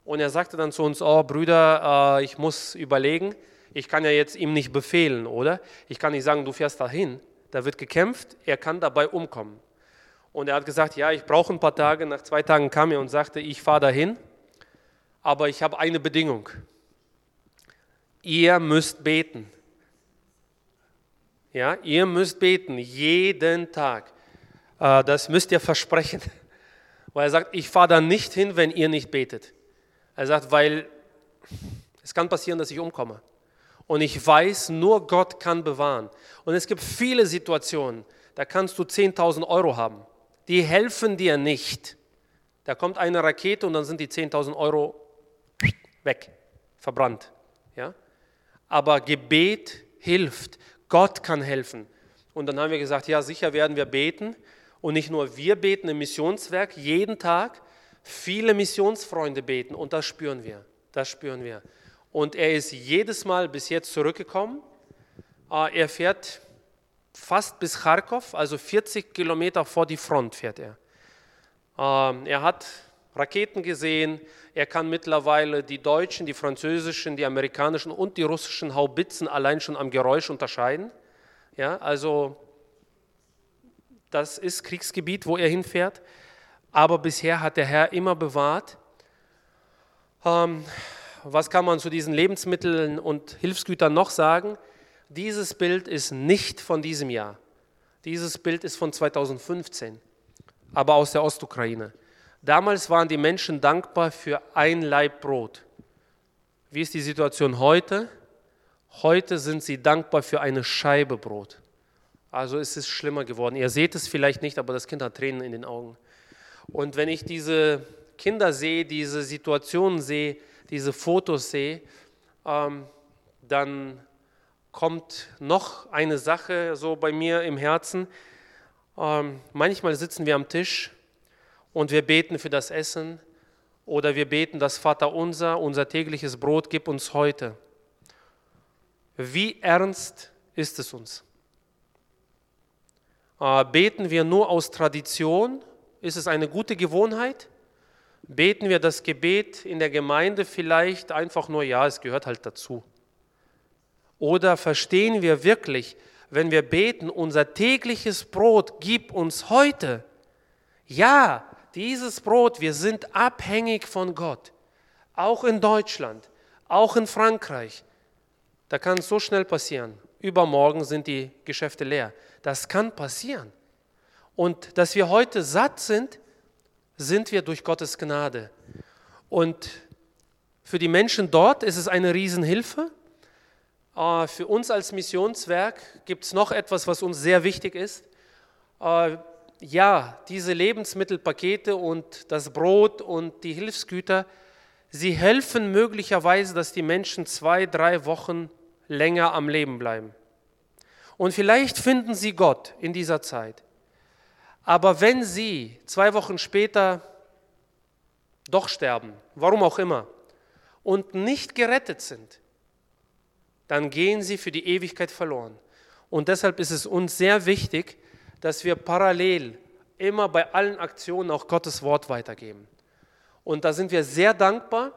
und er sagte dann zu uns, oh Brüder, äh, ich muss überlegen, ich kann ja jetzt ihm nicht befehlen, oder? Ich kann nicht sagen, du fährst dahin, da wird gekämpft, er kann dabei umkommen. Und er hat gesagt, ja, ich brauche ein paar Tage. Nach zwei Tagen kam er und sagte, ich fahre dahin, aber ich habe eine Bedingung ihr müsst beten. Ja, ihr müsst beten, jeden Tag. Äh, das müsst ihr versprechen. Weil er sagt, ich fahre da nicht hin, wenn ihr nicht betet. Er sagt, weil es kann passieren, dass ich umkomme. Und ich weiß, nur Gott kann bewahren. Und es gibt viele Situationen, da kannst du 10.000 Euro haben. Die helfen dir nicht. Da kommt eine Rakete und dann sind die 10.000 Euro weg, verbrannt. Ja? aber Gebet hilft. Gott kann helfen. Und dann haben wir gesagt, ja, sicher werden wir beten. Und nicht nur wir beten im Missionswerk jeden Tag, viele Missionsfreunde beten und das spüren wir. Das spüren wir. Und er ist jedes Mal bis jetzt zurückgekommen. Äh, er fährt fast bis Kharkov, also 40 Kilometer vor die Front fährt er. Ähm, er hat Raketen gesehen. Er kann mittlerweile die deutschen, die französischen, die amerikanischen und die russischen Haubitzen allein schon am Geräusch unterscheiden. Ja, also das ist Kriegsgebiet, wo er hinfährt. Aber bisher hat der Herr immer bewahrt. Ähm, was kann man zu diesen Lebensmitteln und Hilfsgütern noch sagen? Dieses Bild ist nicht von diesem Jahr. Dieses Bild ist von 2015, aber aus der Ostukraine. Damals waren die Menschen dankbar für ein Laib Brot. Wie ist die Situation heute? Heute sind sie dankbar für eine Scheibe Brot. Also es ist schlimmer geworden. Ihr seht es vielleicht nicht, aber das Kind hat Tränen in den Augen. Und wenn ich diese Kinder sehe, diese Situationen sehe, diese Fotos sehe, ähm, dann kommt noch eine Sache so bei mir im Herzen. Ähm, manchmal sitzen wir am Tisch und wir beten für das Essen oder wir beten das Vater unser, unser tägliches Brot gib uns heute. Wie ernst ist es uns? Äh, beten wir nur aus Tradition? Ist es eine gute Gewohnheit? Beten wir das Gebet in der Gemeinde vielleicht einfach nur, ja, es gehört halt dazu? Oder verstehen wir wirklich, wenn wir beten, unser tägliches Brot gib uns heute? Ja, dieses Brot, wir sind abhängig von Gott. Auch in Deutschland, auch in Frankreich. Da kann es so schnell passieren. Übermorgen sind die Geschäfte leer. Das kann passieren. Und dass wir heute satt sind, sind wir durch Gottes Gnade. Und für die Menschen dort ist es eine Riesenhilfe. Äh, für uns als Missionswerk gibt es noch etwas, was uns sehr wichtig ist. Äh, ja, diese Lebensmittelpakete und das Brot und die Hilfsgüter, sie helfen möglicherweise, dass die Menschen zwei, drei Wochen länger am Leben bleiben. Und vielleicht finden sie Gott in dieser Zeit. Aber wenn sie zwei Wochen später doch sterben, warum auch immer, und nicht gerettet sind, dann gehen sie für die Ewigkeit verloren. Und deshalb ist es uns sehr wichtig, dass wir parallel immer bei allen Aktionen auch Gottes Wort weitergeben. Und da sind wir sehr dankbar.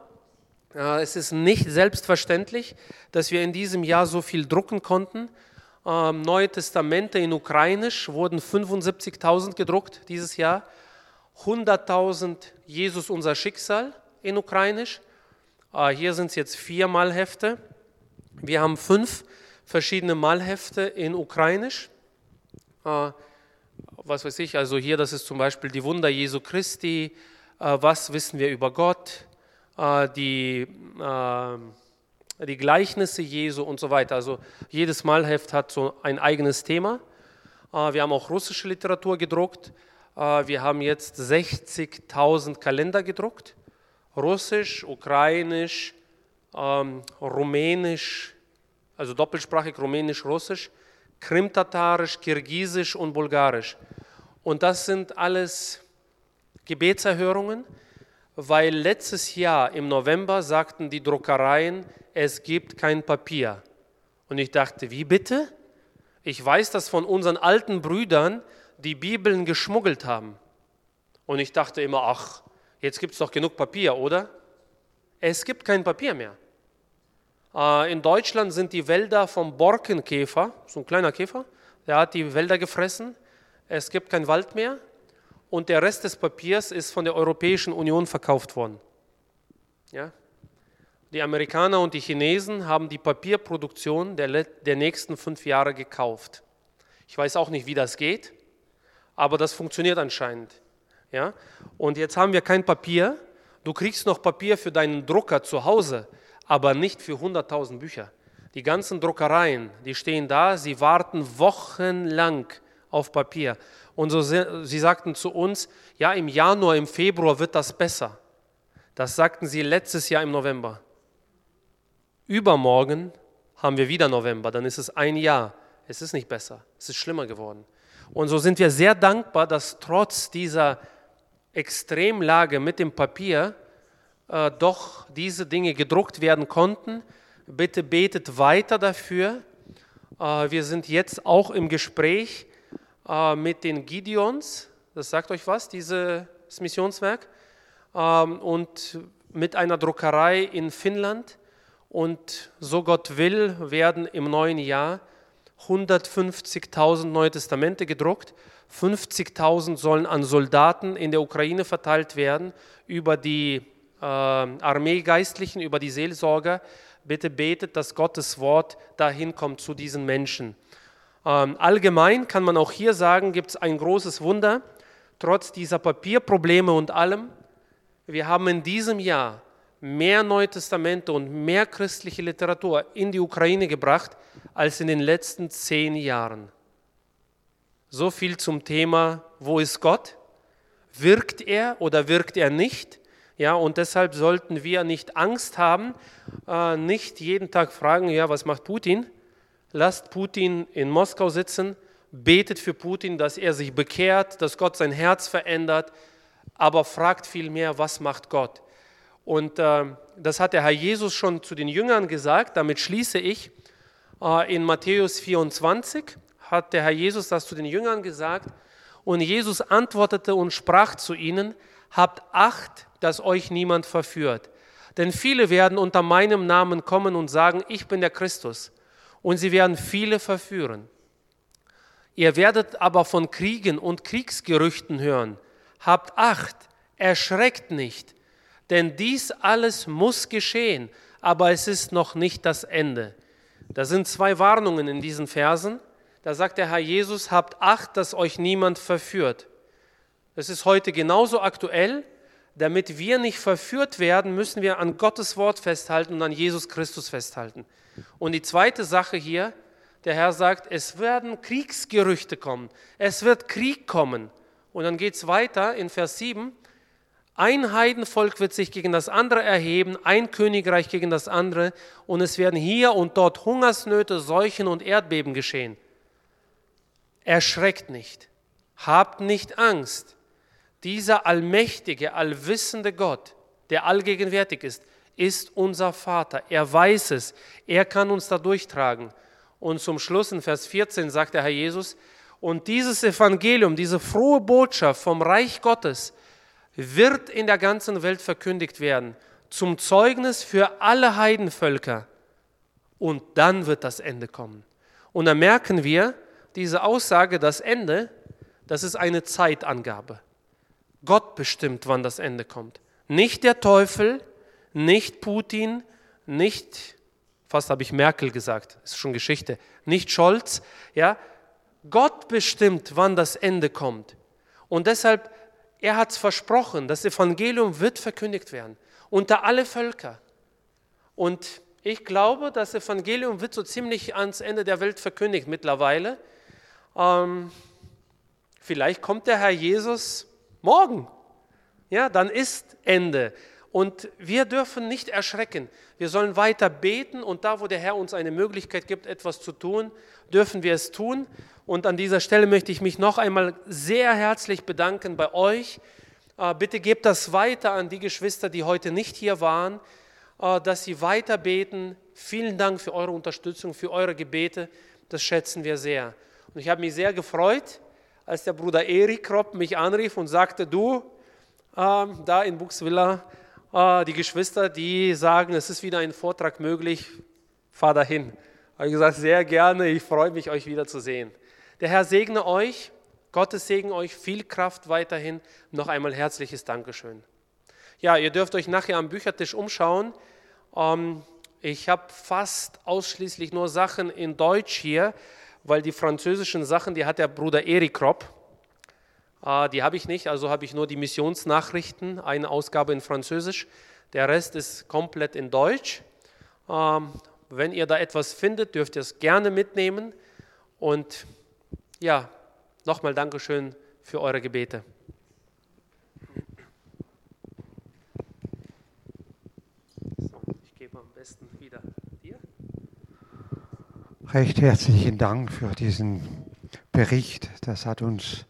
Es ist nicht selbstverständlich, dass wir in diesem Jahr so viel drucken konnten. Ähm, Neue Testamente in Ukrainisch wurden 75.000 gedruckt dieses Jahr. 100.000 Jesus unser Schicksal in Ukrainisch. Äh, hier sind es jetzt vier Malhefte. Wir haben fünf verschiedene Malhefte in Ukrainisch. Äh, was weiß ich, also hier, das ist zum Beispiel die Wunder Jesu Christi, äh, was wissen wir über Gott, äh, die, die Gleichnisse Jesu und so weiter. Also jedes Malheft hat so ein eigenes Thema. Wir haben auch russische Literatur gedruckt. Wir haben jetzt 60.000 Kalender gedruckt. Russisch, Ukrainisch, ähm, Rumänisch, also doppelsprachig Rumänisch, Russisch, Krimtatarisch, Kirgisisch und Bulgarisch. Und das sind alles Gebetserhörungen, weil letztes Jahr im November sagten die Druckereien, es gibt kein Papier. Und ich dachte, wie bitte? Ich weiß das von unseren alten Brüdern, die Bibeln geschmuggelt haben. Und ich dachte immer, ach, jetzt gibt es doch genug Papier, oder? Es gibt kein Papier mehr. Äh, in Deutschland sind die Wälder vom Borkenkäfer, so ein kleiner Käfer, der hat die Wälder gefressen. Es gibt keinen Wald mehr und der Rest des Papiers ist von der Europäischen Union verkauft worden. Ja? Die Amerikaner und die Chinesen haben die Papierproduktion der, der nächsten fünf Jahre gekauft. Ich weiß auch nicht, wie das geht, aber das funktioniert anscheinend. Ja? Und jetzt haben wir kein Papier. Du kriegst noch Papier für deinen Drucker zu Hause, aber nicht für 100.000 Bücher. Die ganzen Druckereien, die stehen da, sie warten wochenlang auf Papier. Und so, sie sagten zu uns, ja, im Januar, im Februar wird das besser. Das sagten sie letztes Jahr im November. Übermorgen haben wir wieder November, dann ist es ein Jahr. Es ist nicht besser, es ist schlimmer geworden. Und so sind wir sehr dankbar, dass trotz dieser Extremlage mit dem Papier äh, doch diese Dinge gedruckt werden konnten. Bitte betet weiter dafür. Äh, wir sind jetzt auch im Gespräch äh, mit den Gideons. Das sagt euch was, dieses Missionswerk. Ähm, und mit einer Druckerei in Finnland. Und so Gott will, werden im neuen Jahr 150.000 Neue Testamente gedruckt. 50.000 sollen an Soldaten in der Ukraine verteilt werden über die äh, Armeegeistlichen, über die Seelsorger. Bitte betet, dass Gottes Wort dahin kommt zu diesen Menschen. Ähm, allgemein kann man auch hier sagen, gibt es ein großes Wunder, trotz dieser Papierprobleme und allem. Wir haben in diesem Jahr mehr Neue Testamente und mehr christliche Literatur in die Ukraine gebracht als in den letzten zehn Jahren. So viel zum Thema, wo ist Gott? Wirkt er oder wirkt er nicht? Ja, und deshalb sollten wir nicht Angst haben, äh, nicht jeden Tag fragen, ja, was macht Putin? lasst Putin in Moskau sitzen, betet für Putin, dass er sich bekehrt, dass Gott sein Herz verändert, aber fragt vielmehr, was macht Gott? Und äh, das hat der Herr Jesus schon zu den Jüngern gesagt, damit schließe ich. Äh, in Matthäus 24 hat der Herr Jesus das zu den Jüngern gesagt und Jesus antwortete und sprach zu ihnen, habt Acht, dass euch niemand verführt. Denn viele werden unter meinem Namen kommen und sagen, ich bin der Christus. Und sie werden viele verführen. Ihr werdet aber von Kriegen und Kriegsgerüchten hören. Habt Acht, erschreckt nicht, denn dies alles muss geschehen, aber es ist noch nicht das Ende. Da sind zwei Warnungen in diesen Versen. Da sagt der Herr Jesus, habt Acht, dass euch niemand verführt. Das ist heute genauso aktuell. Damit wir nicht verführt werden, müssen wir an Gottes Wort festhalten und an Jesus Christus festhalten. Und die zweite Sache hier, der Herr sagt, es werden Kriegsgerüchte kommen, es wird Krieg kommen. Und dann geht es weiter in Vers 7. Ein Heidenvolk wird sich gegen das andere erheben, ein Königreich gegen das andere, und es werden hier und dort Hungersnöte, Seuchen und Erdbeben geschehen. Erschreckt nicht, habt nicht Angst. Dieser allmächtige, allwissende Gott, der allgegenwärtig ist, ist unser Vater. Er weiß es. Er kann uns da durchtragen. Und zum Schluss in Vers 14 sagt der Herr Jesus, und dieses Evangelium, diese frohe Botschaft vom Reich Gottes wird in der ganzen Welt verkündigt werden, zum Zeugnis für alle Heidenvölker. Und dann wird das Ende kommen. Und dann merken wir, diese Aussage, das Ende, das ist eine Zeitangabe. Gott bestimmt, wann das Ende kommt. Nicht der Teufel, nicht Putin, nicht, fast habe ich Merkel gesagt, ist schon Geschichte, nicht Scholz, ja. Gott bestimmt, wann das Ende kommt. Und deshalb, er hat es versprochen, das Evangelium wird verkündigt werden unter alle Völker. Und ich glaube, das Evangelium wird so ziemlich ans Ende der Welt verkündigt mittlerweile. Ähm, vielleicht kommt der Herr Jesus morgen. Ja, dann ist Ende. Und wir dürfen nicht erschrecken. Wir sollen weiter beten und da, wo der Herr uns eine Möglichkeit gibt, etwas zu tun, dürfen wir es tun. Und an dieser Stelle möchte ich mich noch einmal sehr herzlich bedanken bei euch. Äh, bitte gebt das weiter an die Geschwister, die heute nicht hier waren, äh, dass sie weiter beten. Vielen Dank für eure Unterstützung, für eure Gebete. Das schätzen wir sehr. Und ich habe mich sehr gefreut, als der Bruder Erik Kropp mich anrief und sagte, du, äh, da in Buxwiller, äh, die Geschwister, die sagen, es ist wieder ein Vortrag möglich, fahr dahin. Habe ich gesagt, sehr gerne, ich freue mich, euch wieder zu sehen. Der Herr segne euch, Gottes Segen euch, viel Kraft weiterhin. Noch einmal herzliches Dankeschön. Ja, ihr dürft euch nachher am Büchertisch umschauen. Ähm, ich habe fast ausschließlich nur Sachen in Deutsch hier weil die französischen Sachen, die hat der Bruder Erik Kropp. Äh, die habe ich nicht, also habe ich nur die Missionsnachrichten, eine Ausgabe in Französisch. Der Rest ist komplett in Deutsch. Ähm, wenn ihr da etwas findet, dürft ihr es gerne mitnehmen. Und ja, nochmal Dankeschön für eure Gebete. Recht herzlichen Dank für diesen Bericht. Das hat uns